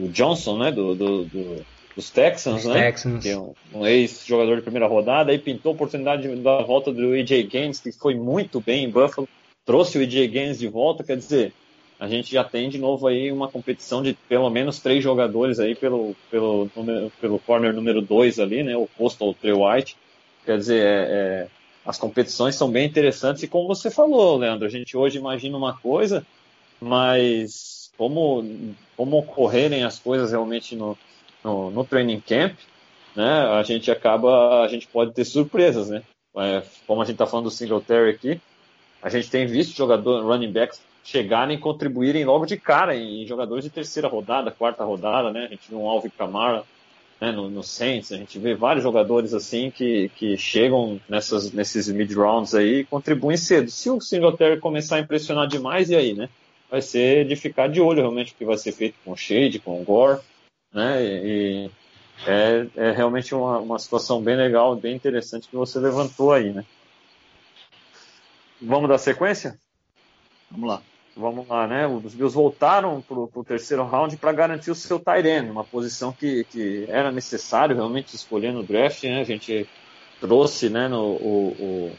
o Johnson, né, do, do, do dos Texans, né, Texans. que é um, um ex-jogador de primeira rodada, aí pintou a oportunidade da volta do EJ Gaines, que foi muito bem em Buffalo, trouxe o EJ Gaines de volta, quer dizer, a gente já tem de novo aí uma competição de pelo menos três jogadores aí pelo, pelo, pelo corner número dois ali, né? O posto ao Trey White. Quer dizer, é, é, as competições são bem interessantes e como você falou, Leandro, a gente hoje imagina uma coisa, mas como, como ocorrerem as coisas realmente no, no, no training camp, né? A gente acaba, a gente pode ter surpresas, né? É, como a gente está falando do Singletary aqui, a gente tem visto jogadores, running backs chegarem e contribuírem logo de cara em, em, jogadores de terceira rodada, quarta rodada, né? A gente viu um Alvin Kamara né, no, no Saints, a gente vê vários jogadores assim que, que chegam nessas, nesses mid-rounds aí e contribuem cedo. Se o Singletary começar a impressionar demais, e aí, né? Vai ser de ficar de olho realmente o que vai ser feito com o Shade, com o Gore, né? E, é, é realmente uma, uma situação bem legal, bem interessante que você levantou aí, né? Vamos dar sequência? Vamos lá. Vamos lá, né? Os Bills voltaram para o terceiro round para garantir o seu end, uma posição que, que era necessário realmente escolher no draft, né? A gente trouxe, né, no, o, o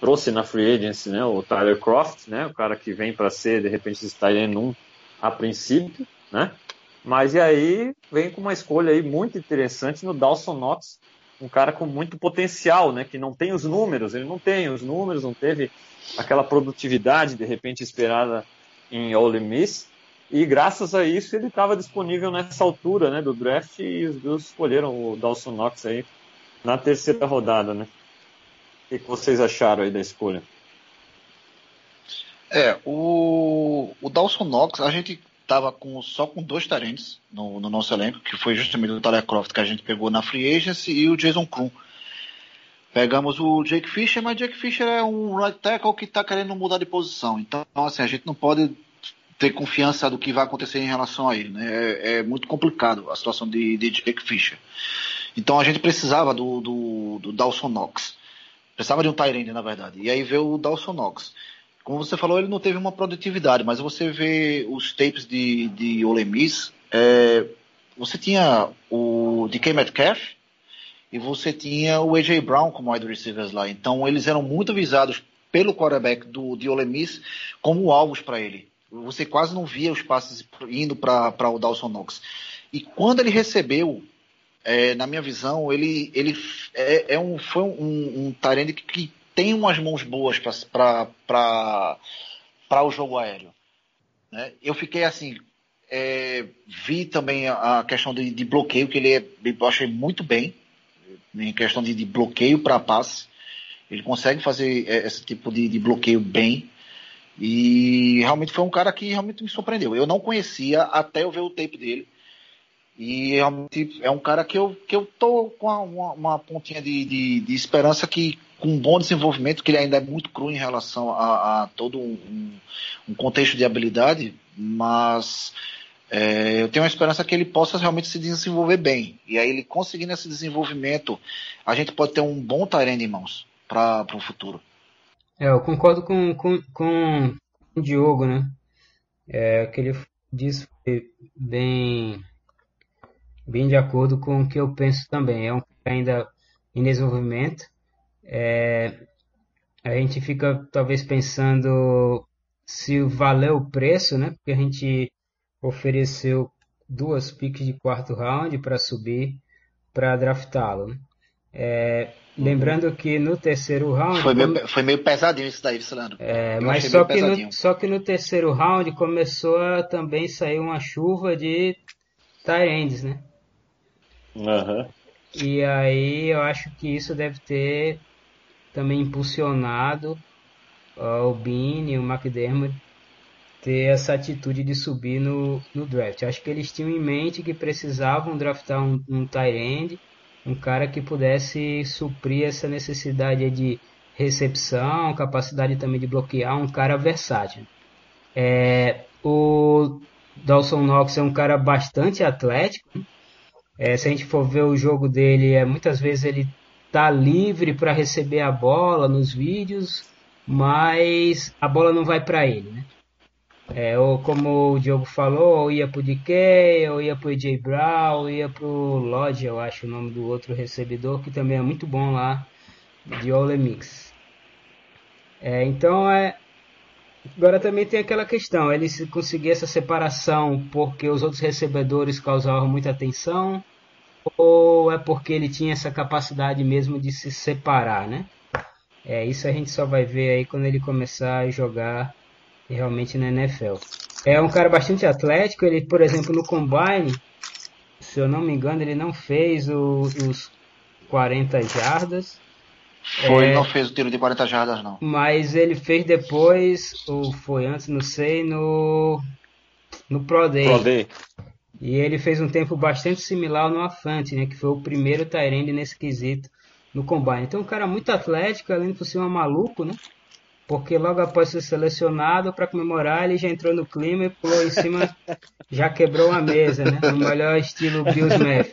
trouxe na free agency, né, o Tyler Croft, né, o cara que vem para ser de repente esse end 1 a princípio, né? Mas e aí vem com uma escolha aí muito interessante no Dawson Knox, um cara com muito potencial, né? Que não tem os números, ele não tem os números, não teve aquela produtividade de repente esperada em Ole Miss. E graças a isso ele estava disponível nessa altura, né, do draft e os Bills escolheram o Dawson Knox aí na terceira rodada, né? O que vocês acharam aí da escolha? É, o, o Dawson Knox, a gente estava com, só com dois tarentes no, no, nosso elenco, que foi justamente o Tyler Croft que a gente pegou na Free Agency e o Jason Krum. Pegamos o Jake Fisher, mas Jake Fisher é um right tackle que está querendo mudar de posição. Então, assim, a gente não pode ter confiança do que vai acontecer em relação a ele. Né? É, é muito complicado a situação de, de, Jake Fisher. Então a gente precisava do, do, do Dawson Knox. Precisava de um Tyrande, na verdade. E aí veio o Dawson Knox. Como você falou, ele não teve uma produtividade, mas você vê os tapes de, de Ole Miss, é, você tinha o DK Metcalf e você tinha o AJ Brown como wide receivers lá. Então eles eram muito visados pelo quarterback do, de Ole Miss como alvos para ele. Você quase não via os passes indo para o Dawson Knox. E quando ele recebeu, é, na minha visão, ele, ele é, é um, foi um, um que, que tem umas mãos boas para o jogo aéreo. Né? Eu fiquei assim, é, vi também a questão de, de, bloqueio, que ele é, eu achei muito bem, em questão de, de bloqueio para passe. Ele consegue fazer é, esse tipo de, de, bloqueio bem. E realmente foi um cara que realmente me surpreendeu. Eu não conhecia até eu ver o tape dele. E realmente é um cara que eu, que eu tô com uma, uma pontinha de, de, de esperança que com um bom desenvolvimento, que ele ainda é muito cru em relação a, a todo um, um, contexto de habilidade, mas é, eu tenho a esperança que ele possa realmente se desenvolver bem. E aí ele conseguindo esse desenvolvimento, a gente pode ter um bom Tyrande em mãos para o futuro. É, eu concordo com, com, com o Diogo, né? É, o que ele disse foi bem, bem de acordo com o que eu penso também. É um ainda em desenvolvimento, é, a gente fica talvez pensando se valeu o preço, né? Porque a gente ofereceu duas piques de quarto round para subir para draftá-lo. Né? É, lembrando que no terceiro round. Foi meio, foi meio pesadinho isso daí, Leandro. É, mas só que, no, só que no terceiro round começou a também sair uma chuva de Tyrands, né? Uhum. E aí eu acho que isso deve ter também impulsionado uh, o Bean e o McDermott ter essa atitude de subir no, no draft. Acho que eles tinham em mente que precisavam draftar um, um tight end, um cara que pudesse suprir essa necessidade de recepção, capacidade também de bloquear, um cara versátil. É, o Dawson Knox é um cara bastante atlético. É, se a gente for ver o jogo dele, é, muitas vezes ele tá livre para receber a bola nos vídeos, mas a bola não vai para ele, né? É, ou como o Diogo falou, ou ia pro DK, ou ia pro AJ Brown, ou ia pro Lodge, eu acho o nome do outro recebedor, que também é muito bom lá, de Ole Mix. É, então é, Agora também tem aquela questão, ele se conseguir essa separação porque os outros recebedores causavam muita atenção ou é porque ele tinha essa capacidade mesmo de se separar, né? É, isso a gente só vai ver aí quando ele começar a jogar realmente na NFL. É um cara bastante atlético, ele, por exemplo, no Combine, se eu não me engano, ele não fez o, os 40 jardas. Foi, é, não fez o tiro de 40 jardas, não. Mas ele fez depois, ou foi antes, não sei, no, no Pro Day. Pro Day. E ele fez um tempo bastante similar no Afante, né? Que foi o primeiro Tyrande nesse quesito no Combine. Então, um cara muito atlético, além de por cima maluco, né? Porque logo após ser selecionado para comemorar, ele já entrou no clima e pulou em cima, já quebrou a mesa, né? No melhor estilo Bill Smith.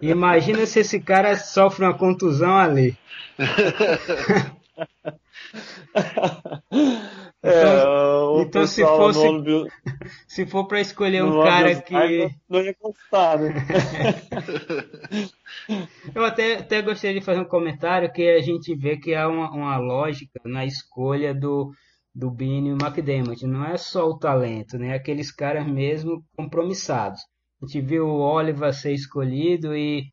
Imagina se esse cara sofre uma contusão ali. É, então, então se fosse se for para escolher um cara que não ia gostar, né? Eu até, até gostaria de fazer um comentário que a gente vê que há uma, uma lógica na escolha do do Bini e o McDermott. Não é só o talento, né? Aqueles caras mesmo compromissados. A gente viu o Oliver ser escolhido e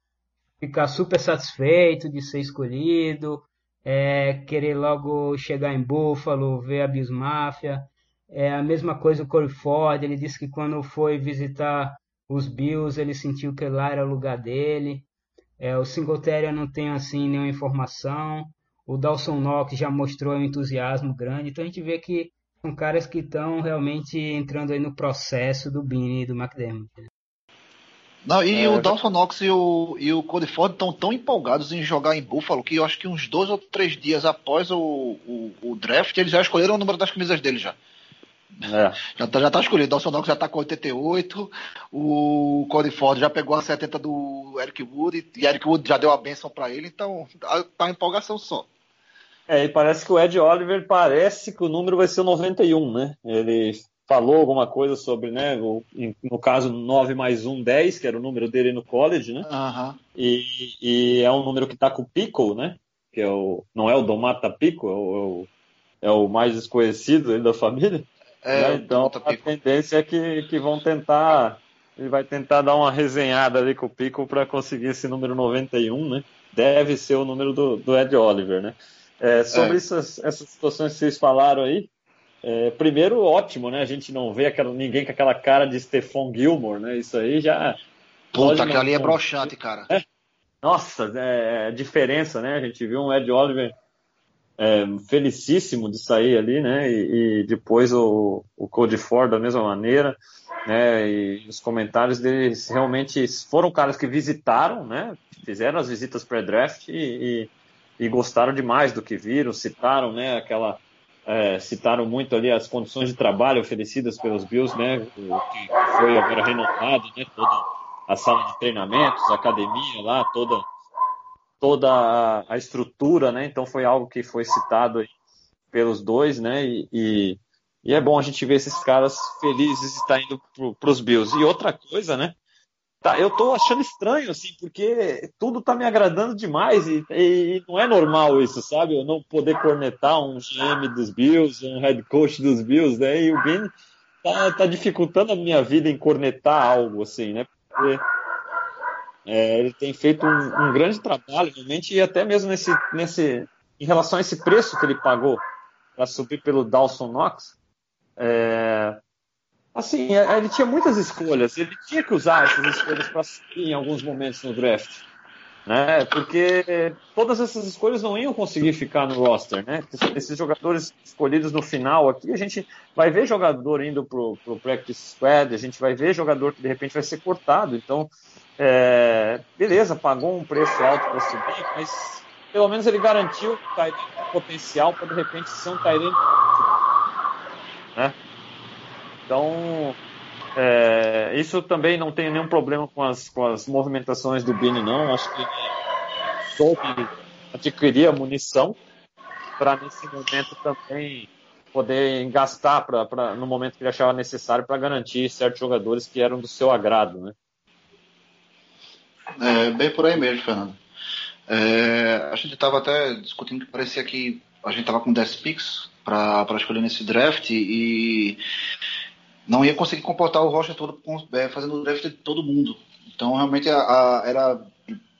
ficar super satisfeito de ser escolhido é, querer logo chegar em Buffalo, ver a Bills Mafia. É a mesma coisa o Corey Ford, ele disse que quando foi visitar os Bills, ele sentiu que lá era o lugar dele. É, o Singletary não tem assim nenhuma informação. O Dawson Knox já mostrou um entusiasmo grande. Então a gente vê que são caras que estão realmente entrando aí no processo do Bini e do McDermott. Né? Não, e é, o Dawson Knox e o, e o Cody Ford estão tão empolgados em jogar em Buffalo que eu acho que uns dois ou três dias após o, o, o draft, eles já escolheram o número das camisas dele já. É. Já, tá, já tá escolhido. Dawson Knox já tá com 88, o Cody Ford já pegou a 70 do Eric Wood e Eric Wood já deu a benção para ele, então tá, tá empolgação só. É, e parece que o Ed Oliver parece que o número vai ser o 91, né? Ele falou alguma coisa sobre, né, o, no caso 9 mais 1, 10, que era o número dele no college, né? Uhum. E, e, é um número que está com o Pico, né? Que é o, não é o Domata Pico, é o, é o mais desconhecido da família. É, né? Então a tendência é que, que vão tentar, ele vai tentar dar uma resenhada ali com o Pico para conseguir esse número 91, né? Deve ser o número do, do Ed Oliver, né? É, sobre é. Essas, essas situações que vocês falaram aí, é, primeiro, ótimo, né? A gente não vê aquela, ninguém com aquela cara de Stephon Gilmore, né? Isso aí já. Puta, aquela ali é broxante, cara. É. Nossa, é, é diferença, né? A gente viu um Ed Oliver é, felicíssimo de sair ali, né? E, e, depois o, o Cody Ford da mesma maneira, né? E os comentários deles realmente foram caras que visitaram, né? Fizeram as visitas pré-draft e, e, e, gostaram demais do que viram, citaram, né? Aquela é, citaram muito ali as condições de trabalho oferecidas pelos Bills, né, que foi agora renovado, né, toda a sala de treinamentos, a academia lá, toda toda a, estrutura, né, então foi algo que foi citado pelos dois, né, e, e, e é bom a gente ver esses caras felizes estar indo para os Bills. E outra coisa, né, Tá, eu tô achando estranho, assim, porque tudo tá me agradando demais e, e, não é normal isso, sabe? Eu não poder cornetar um GM dos Bills, um head coach dos Bills, né? E o Ben tá, tá dificultando a minha vida em cornetar algo, assim, né? Porque é, ele tem feito um, um, grande trabalho, realmente, e até mesmo nesse, nesse, em relação a esse preço que ele pagou para subir pelo Dawson Knox, é, assim, é, ele tinha muitas escolhas, ele tinha que usar essas escolhas para em alguns momentos no draft, né? Porque todas essas escolhas não iam conseguir ficar no roster, né? Esses jogadores escolhidos no final aqui, a gente vai ver jogador indo pro, pro practice squad, a gente vai ver jogador que de repente vai ser cortado, então, é, beleza, pagou um preço alto para subir, mas pelo menos ele garantiu o potencial para de repente ser um Tyrant, né? Então, é, isso também não tem nenhum problema com as, com as movimentações do Bini, não. Acho que soube adquirir a munição para, nesse momento, também poder gastar pra, pra, no momento que ele achava necessário para garantir certos jogadores que eram do seu agrado. Né? É, bem por aí mesmo, Fernando. É, a gente estava até discutindo que parecia que a gente tava com 10 picks para escolher nesse draft e não ia conseguir comportar o roster todo é, fazendo o draft de todo mundo. Então realmente a, a, era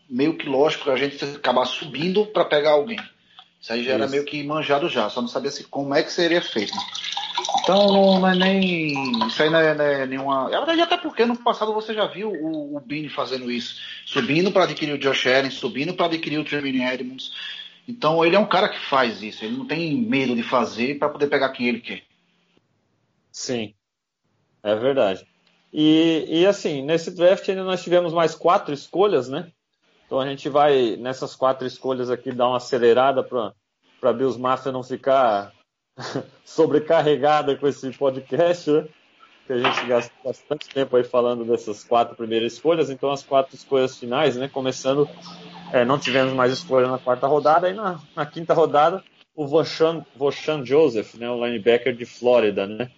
meio que lógico a gente acabar subindo para pegar alguém. Isso aí já Isso. era meio que manjado já, só não sabia se, como é que seria feito. Então não, não é nem. Isso aí não é, não é nenhuma. É verdade, até porque no passado você já viu o, o Bini fazendo isso. Subindo para adquirir o Josh Allen, subindo para adquirir o Trevor Edmonds. Então ele é um cara que faz isso, ele não tem medo de fazer para poder pegar quem ele quer. Sim, é verdade. E, e assim, nesse draft ainda nós tivemos mais quatro escolhas, né? Então a gente vai, nessas quatro escolhas aqui, dar uma acelerada para Bills Mafia não ficar sobrecarregada com esse podcast, né? Que a gente gastou bastante tempo aí falando dessas quatro primeiras escolhas. Então as quatro escolhas finais, né? Começando é, não tivemos mais escolha na quarta rodada, e na, na quinta rodada o Voshan Joseph, né, o linebacker de Flórida, né,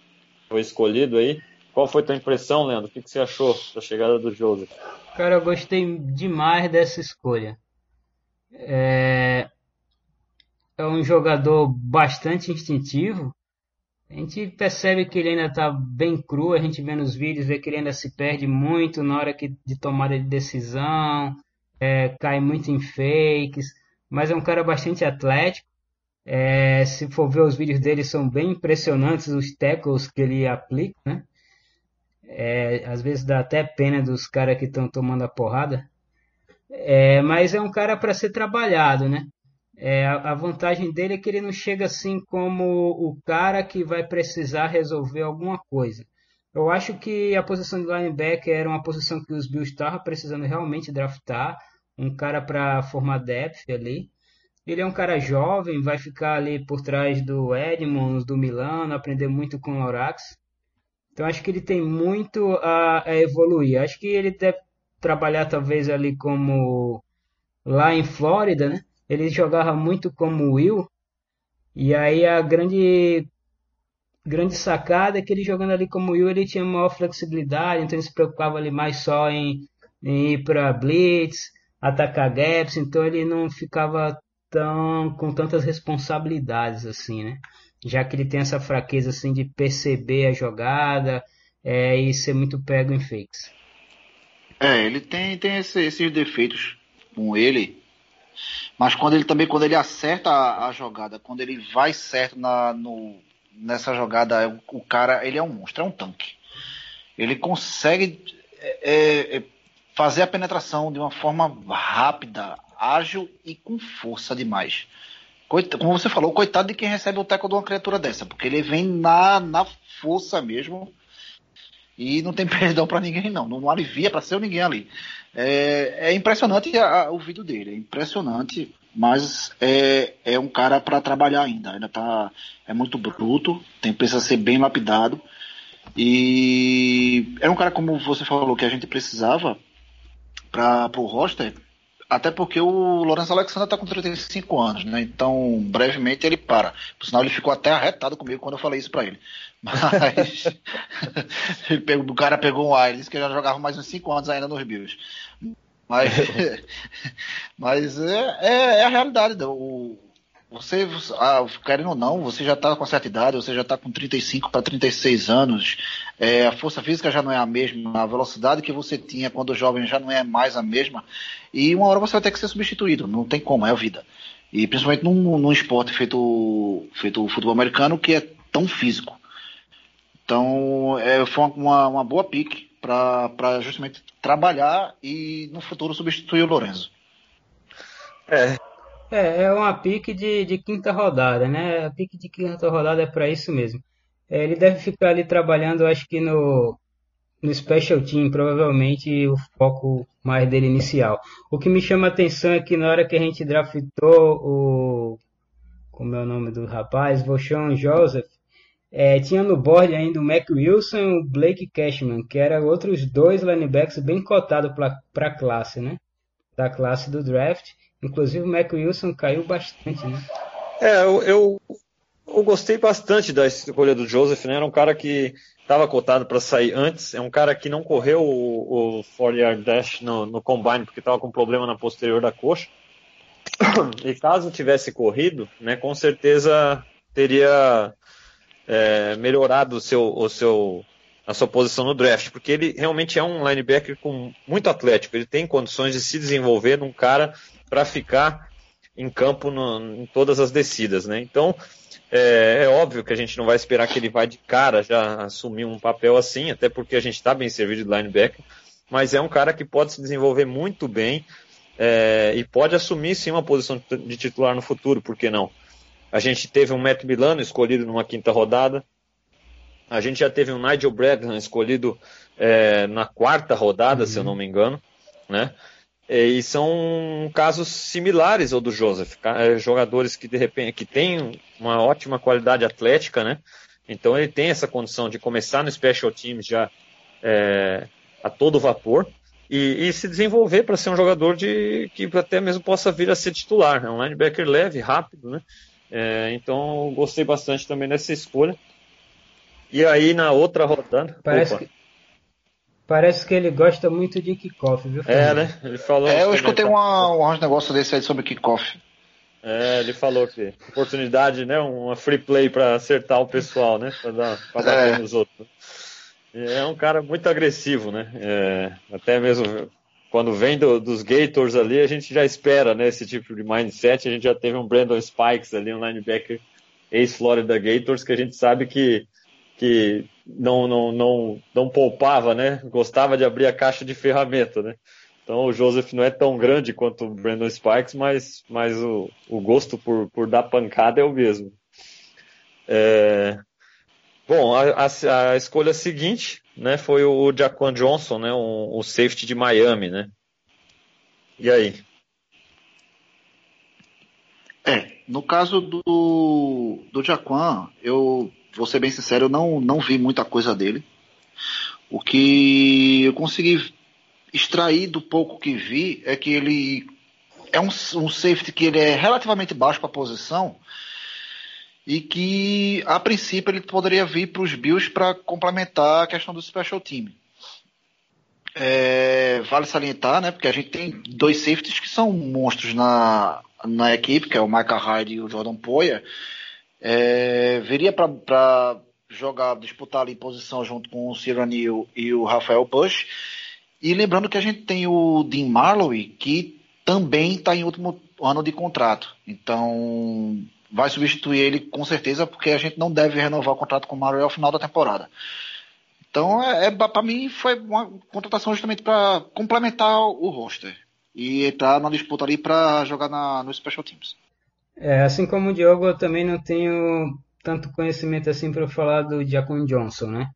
foi escolhido aí. Qual foi a tua impressão, Leandro? O que, que você achou da chegada do Joseph? Cara, eu gostei demais dessa escolha. É, é um jogador bastante instintivo. A gente percebe que ele ainda está bem cru, a gente vê nos vídeos, vê que ele ainda se perde muito na hora que, de tomada de decisão, é, cai muito em fakes, mas é um cara bastante atlético. É, se for ver os vídeos dele, são bem impressionantes os tackles que ele aplica, né? É, às vezes dá até pena dos caras que estão tomando a porrada. É, mas é um cara para ser trabalhado, né? É, a, vantagem dele é que ele não chega assim como o cara que vai precisar resolver alguma coisa. Eu acho que a posição de linebacker era uma posição que os Bills estavam precisando realmente draftar um cara para formar depth ali. Ele é um cara jovem, vai ficar ali por trás do Edmonds, do Milano, aprender muito com o Lorax. Então acho que ele tem muito a, a, evoluir. Acho que ele deve trabalhar talvez ali como lá em Flórida, né? Ele jogava muito como Will. E aí a grande grande sacada é que ele jogando ali como Will, ele tinha maior flexibilidade, então ele se preocupava ali mais só em, em ir para blitz, atacar gaps, então ele não ficava tão com tantas responsabilidades assim, né? Já que ele tem essa fraqueza assim de perceber a jogada é, e ser muito pego em fakes. É, ele tem, tem esse, esses defeitos com ele, mas quando ele também quando ele acerta a, a jogada, quando ele vai certo na, no, nessa jogada, o, cara ele é um monstro, é um tanque. Ele consegue é, é, fazer a penetração de uma forma rápida, ágil e com força demais. Como você falou, coitado de quem recebe o teco de uma criatura dessa, porque ele vem na, na força mesmo e não tem perdão para ninguém, não. Não alivia para ser ninguém ali. É, é impressionante a, a, o vídeo dele, é impressionante, mas é, é um cara para trabalhar ainda. Ainda tá, é muito bruto, tem, precisa ser bem lapidado. E é um cara, como você falou, que a gente precisava para o roster, até porque o Lourenço Alexandre está com 35 anos, né? Então, brevemente ele para. Por sinal, ele ficou até arretado comigo quando eu falei isso para ele. Mas ele pegou, o cara pegou um ar, ele disse que já jogava mais uns 5 anos ainda nos Bills. Mas, mas é, é, é, a realidade. O, você, ah, querendo ou não, você já está com certa idade, você já está com 35 para 36 anos, é, a força física já não é a mesma, a velocidade que você tinha quando jovem já não é mais a mesma, e uma hora você vai ter que ser substituído, não tem como, é a vida. E principalmente num, num esporte feito, feito futebol americano que é tão físico. Então, é, foi uma, uma boa pique para justamente trabalhar e no futuro substituir o Lorenzo. É, é, é uma pique de, de quinta rodada, né? A pique de quinta rodada é para isso mesmo. É, ele deve ficar ali trabalhando, acho que no, no special team, provavelmente o foco mais dele inicial. O que me chama a atenção é que na hora que a gente draftou o. Como é o nome do rapaz? Voshon Joseph. É, tinha no board ainda o Mac Wilson e o Blake Cashman, que eram outros dois linebacks bem cotados para a classe, né? Da classe do draft. Inclusive o Mac Wilson caiu bastante, né? É, eu, eu, eu gostei bastante da escolha do Joseph, né? Era um cara que estava cotado para sair antes. É um cara que não correu o, o 4 yard dash no, no combine porque estava com problema na posterior da coxa. E caso tivesse corrido, né, com certeza teria é, melhorado o seu, o seu, a sua posição no draft, porque ele realmente é um linebacker com muito atlético, ele tem condições de se desenvolver num cara para ficar em campo no, em todas as descidas, né? Então é, é, óbvio que a gente não vai esperar que ele vá de cara já assumir um papel assim, até porque a gente está bem servido de linebacker, mas é um cara que pode se desenvolver muito bem é, e pode assumir sim uma posição de titular no futuro, por que não? A gente teve um Matt Milano escolhido numa quinta rodada, a gente já teve um Nigel Bradley escolhido é, na quarta rodada, uhum. se eu não me engano, né? E são casos similares ao do Joseph, é, jogadores que de repente que têm uma ótima qualidade atlética, né? Então ele tem essa condição de começar no special teams já é, a todo vapor e, e se desenvolver para ser um jogador de que até mesmo possa vir a ser titular, né? Um linebacker leve, rápido, né? É, então gostei bastante também dessa escolha. E aí na outra rodada. Parece opa, que Parece que ele gosta muito de kickoff, viu? É, né? Ele falou. É, eu escutei uma, um negócio desse aí sobre kickoff. É, ele falou que oportunidade, né? Uma free play para acertar o pessoal, né? Para dar, pra dar é. nos outros. É um cara muito agressivo, né? É, até mesmo quando vem do, dos Gators ali, a gente já espera, né? Esse tipo de mindset. A gente já teve um Brandon Spikes ali, um linebacker ex-Florida Gators, que a gente sabe que que não, não, não, não poupava, né? Gostava de abrir a caixa de ferramenta, né? Então o Joseph não é tão grande quanto o Brandon Spikes, mas, mas o, o gosto por, por dar pancada é o mesmo. É... Bom, a, a, a, escolha seguinte né, foi o Jaquan Johnson, né, o, o safety de Miami, né? E aí? É, no caso do, do Jaquan, eu vou ser bem sincero, eu não, não vi muita coisa dele. O que eu consegui extrair do pouco que vi é que ele é um, um safety que ele é relativamente baixo para a posição e que a princípio ele poderia vir para os Bills para complementar a questão do special team. É, vale salientar, né, porque a gente tem dois safeties que são monstros na, na equipe, que é o Micah Hyde e o Jordan Poyer, é, viria para jogar, disputar ali posição junto com o Neal e o Rafael Bush. E lembrando que a gente tem o Dean Marlowe, que também está em último ano de contrato. Então, vai substituir ele com certeza, porque a gente não deve renovar o contrato com o Marlowe ao final da temporada. Então, é, é para mim, foi uma contratação justamente para complementar o roster e entrar na disputa ali para jogar na, no Special Teams. É, assim como o Diogo, eu também não tenho tanto conhecimento assim para falar do Jacon Johnson, né?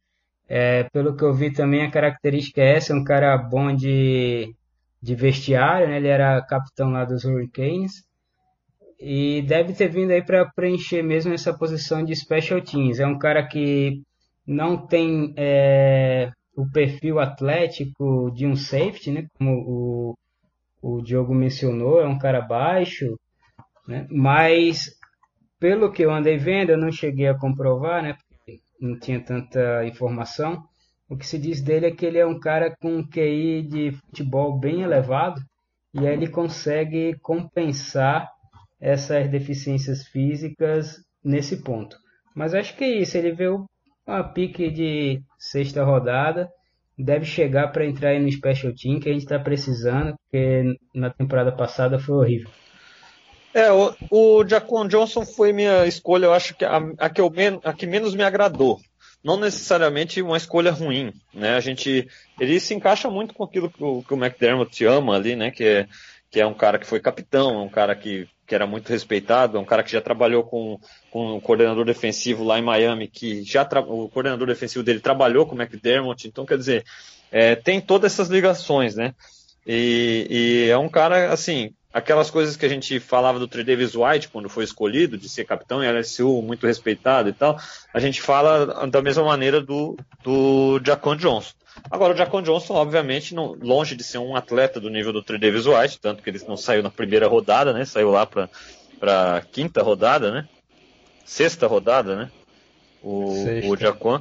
É, pelo que eu vi também, a característica é essa, é um cara bom de, de vestiário, né? Ele era capitão lá dos Hurricanes e deve ter vindo aí para preencher mesmo essa posição de special teams. É um cara que não tem é, o perfil atlético de um safety, né? Como o, o Diogo mencionou, é um cara baixo, né? Mas, pelo que eu andei vendo, eu não cheguei a comprovar, né? porque não tinha tanta informação. O que se diz dele é que ele é um cara com um QI de futebol bem elevado e aí ele consegue compensar essas deficiências físicas nesse ponto. Mas acho que é isso, ele veio uma pique de sexta rodada, deve chegar para entrar aí no Special Team que a gente está precisando, porque na temporada passada foi horrível. É, o, o Johnson foi minha escolha, eu acho que a, a que, eu men, a que menos me agradou. Não necessariamente uma escolha ruim, né? A gente, ele se encaixa muito com aquilo que o, que o McDermott ama ali, né? Que é, que é um cara que foi capitão, é um cara que, que era muito respeitado, é um cara que já trabalhou com, com o coordenador defensivo lá em Miami, que já o coordenador defensivo dele trabalhou com o McDermott, então quer dizer, é, tem todas essas ligações, né? E, e, é um cara, assim, aquelas coisas que a gente falava do Trey Davis White quando foi escolhido, de ser capitão em LSU, muito respeitado e tal, a gente fala da mesma maneira do, do Jacon Johnson. Agora, o Jacon Johnson, obviamente, não, longe de ser um atleta do nível do Trey Davis White, tanto que ele não saiu na primeira rodada, né? Saiu lá para para quinta rodada, né? Sexta rodada, né? O, Sexta. o Jacon.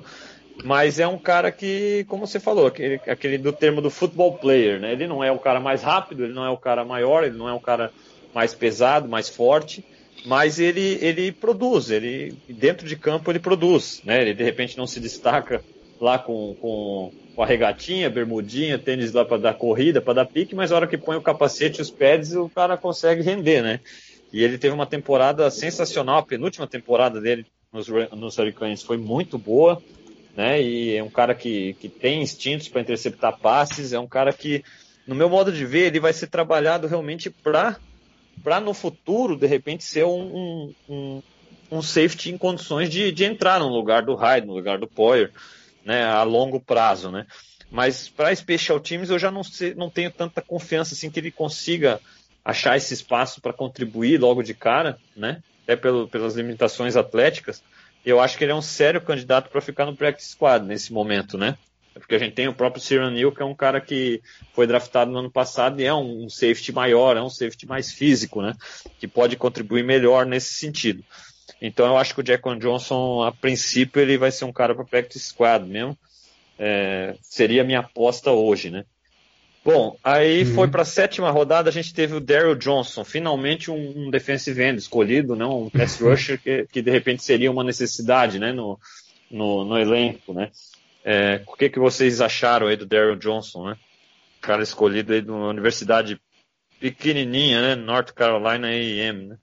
Mas é um cara que, como você falou, aquele, aquele do termo do football player, né? Ele não é o cara mais rápido, ele não é o cara maior, ele não é o cara mais pesado, mais forte, mas ele, ele produz, ele dentro de campo ele produz, né? Ele de repente não se destaca lá com, com, com a regatinha, bermudinha, tênis lá para dar corrida, para dar pique, mas a hora que põe o capacete e os pads, o cara consegue render, né? E ele teve uma temporada sensacional, a penúltima temporada dele nos, nos Hurricanes foi muito boa, né? E é um cara que, que tem instintos para interceptar passes, é um cara que, no meu modo de ver, ele vai ser trabalhado realmente para no futuro, de repente, ser um, um, um, safety em condições de, de entrar no lugar do Hyde, no lugar do Poyer, né, a longo prazo, né? Mas para special teams eu já não, sei, não tenho tanta confiança assim que ele consiga achar esse espaço para contribuir logo de cara, né? Até pelo, pelas limitações atléticas. Eu acho que ele é um sério candidato para ficar no practice squad nesse momento, né? É porque a gente tem o próprio Cyril Neal, que é um cara que foi draftado no ano passado e é um, safety maior, é um safety mais físico, né? Que pode contribuir melhor nesse sentido. Então eu acho que o Jackon Johnson, a princípio, ele vai ser um cara para practice squad mesmo. É, seria a minha aposta hoje, né? Bom, aí uhum. foi para a sétima rodada, a gente teve o Daryl Johnson, finalmente um, um defensive end escolhido, né? um pass rusher que, que de repente seria uma necessidade né? no, no, no elenco, né? É, o que, que vocês acharam aí do Daryl Johnson, né? Cara escolhido aí de uma universidade pequenininha, né? North Carolina A&M, né?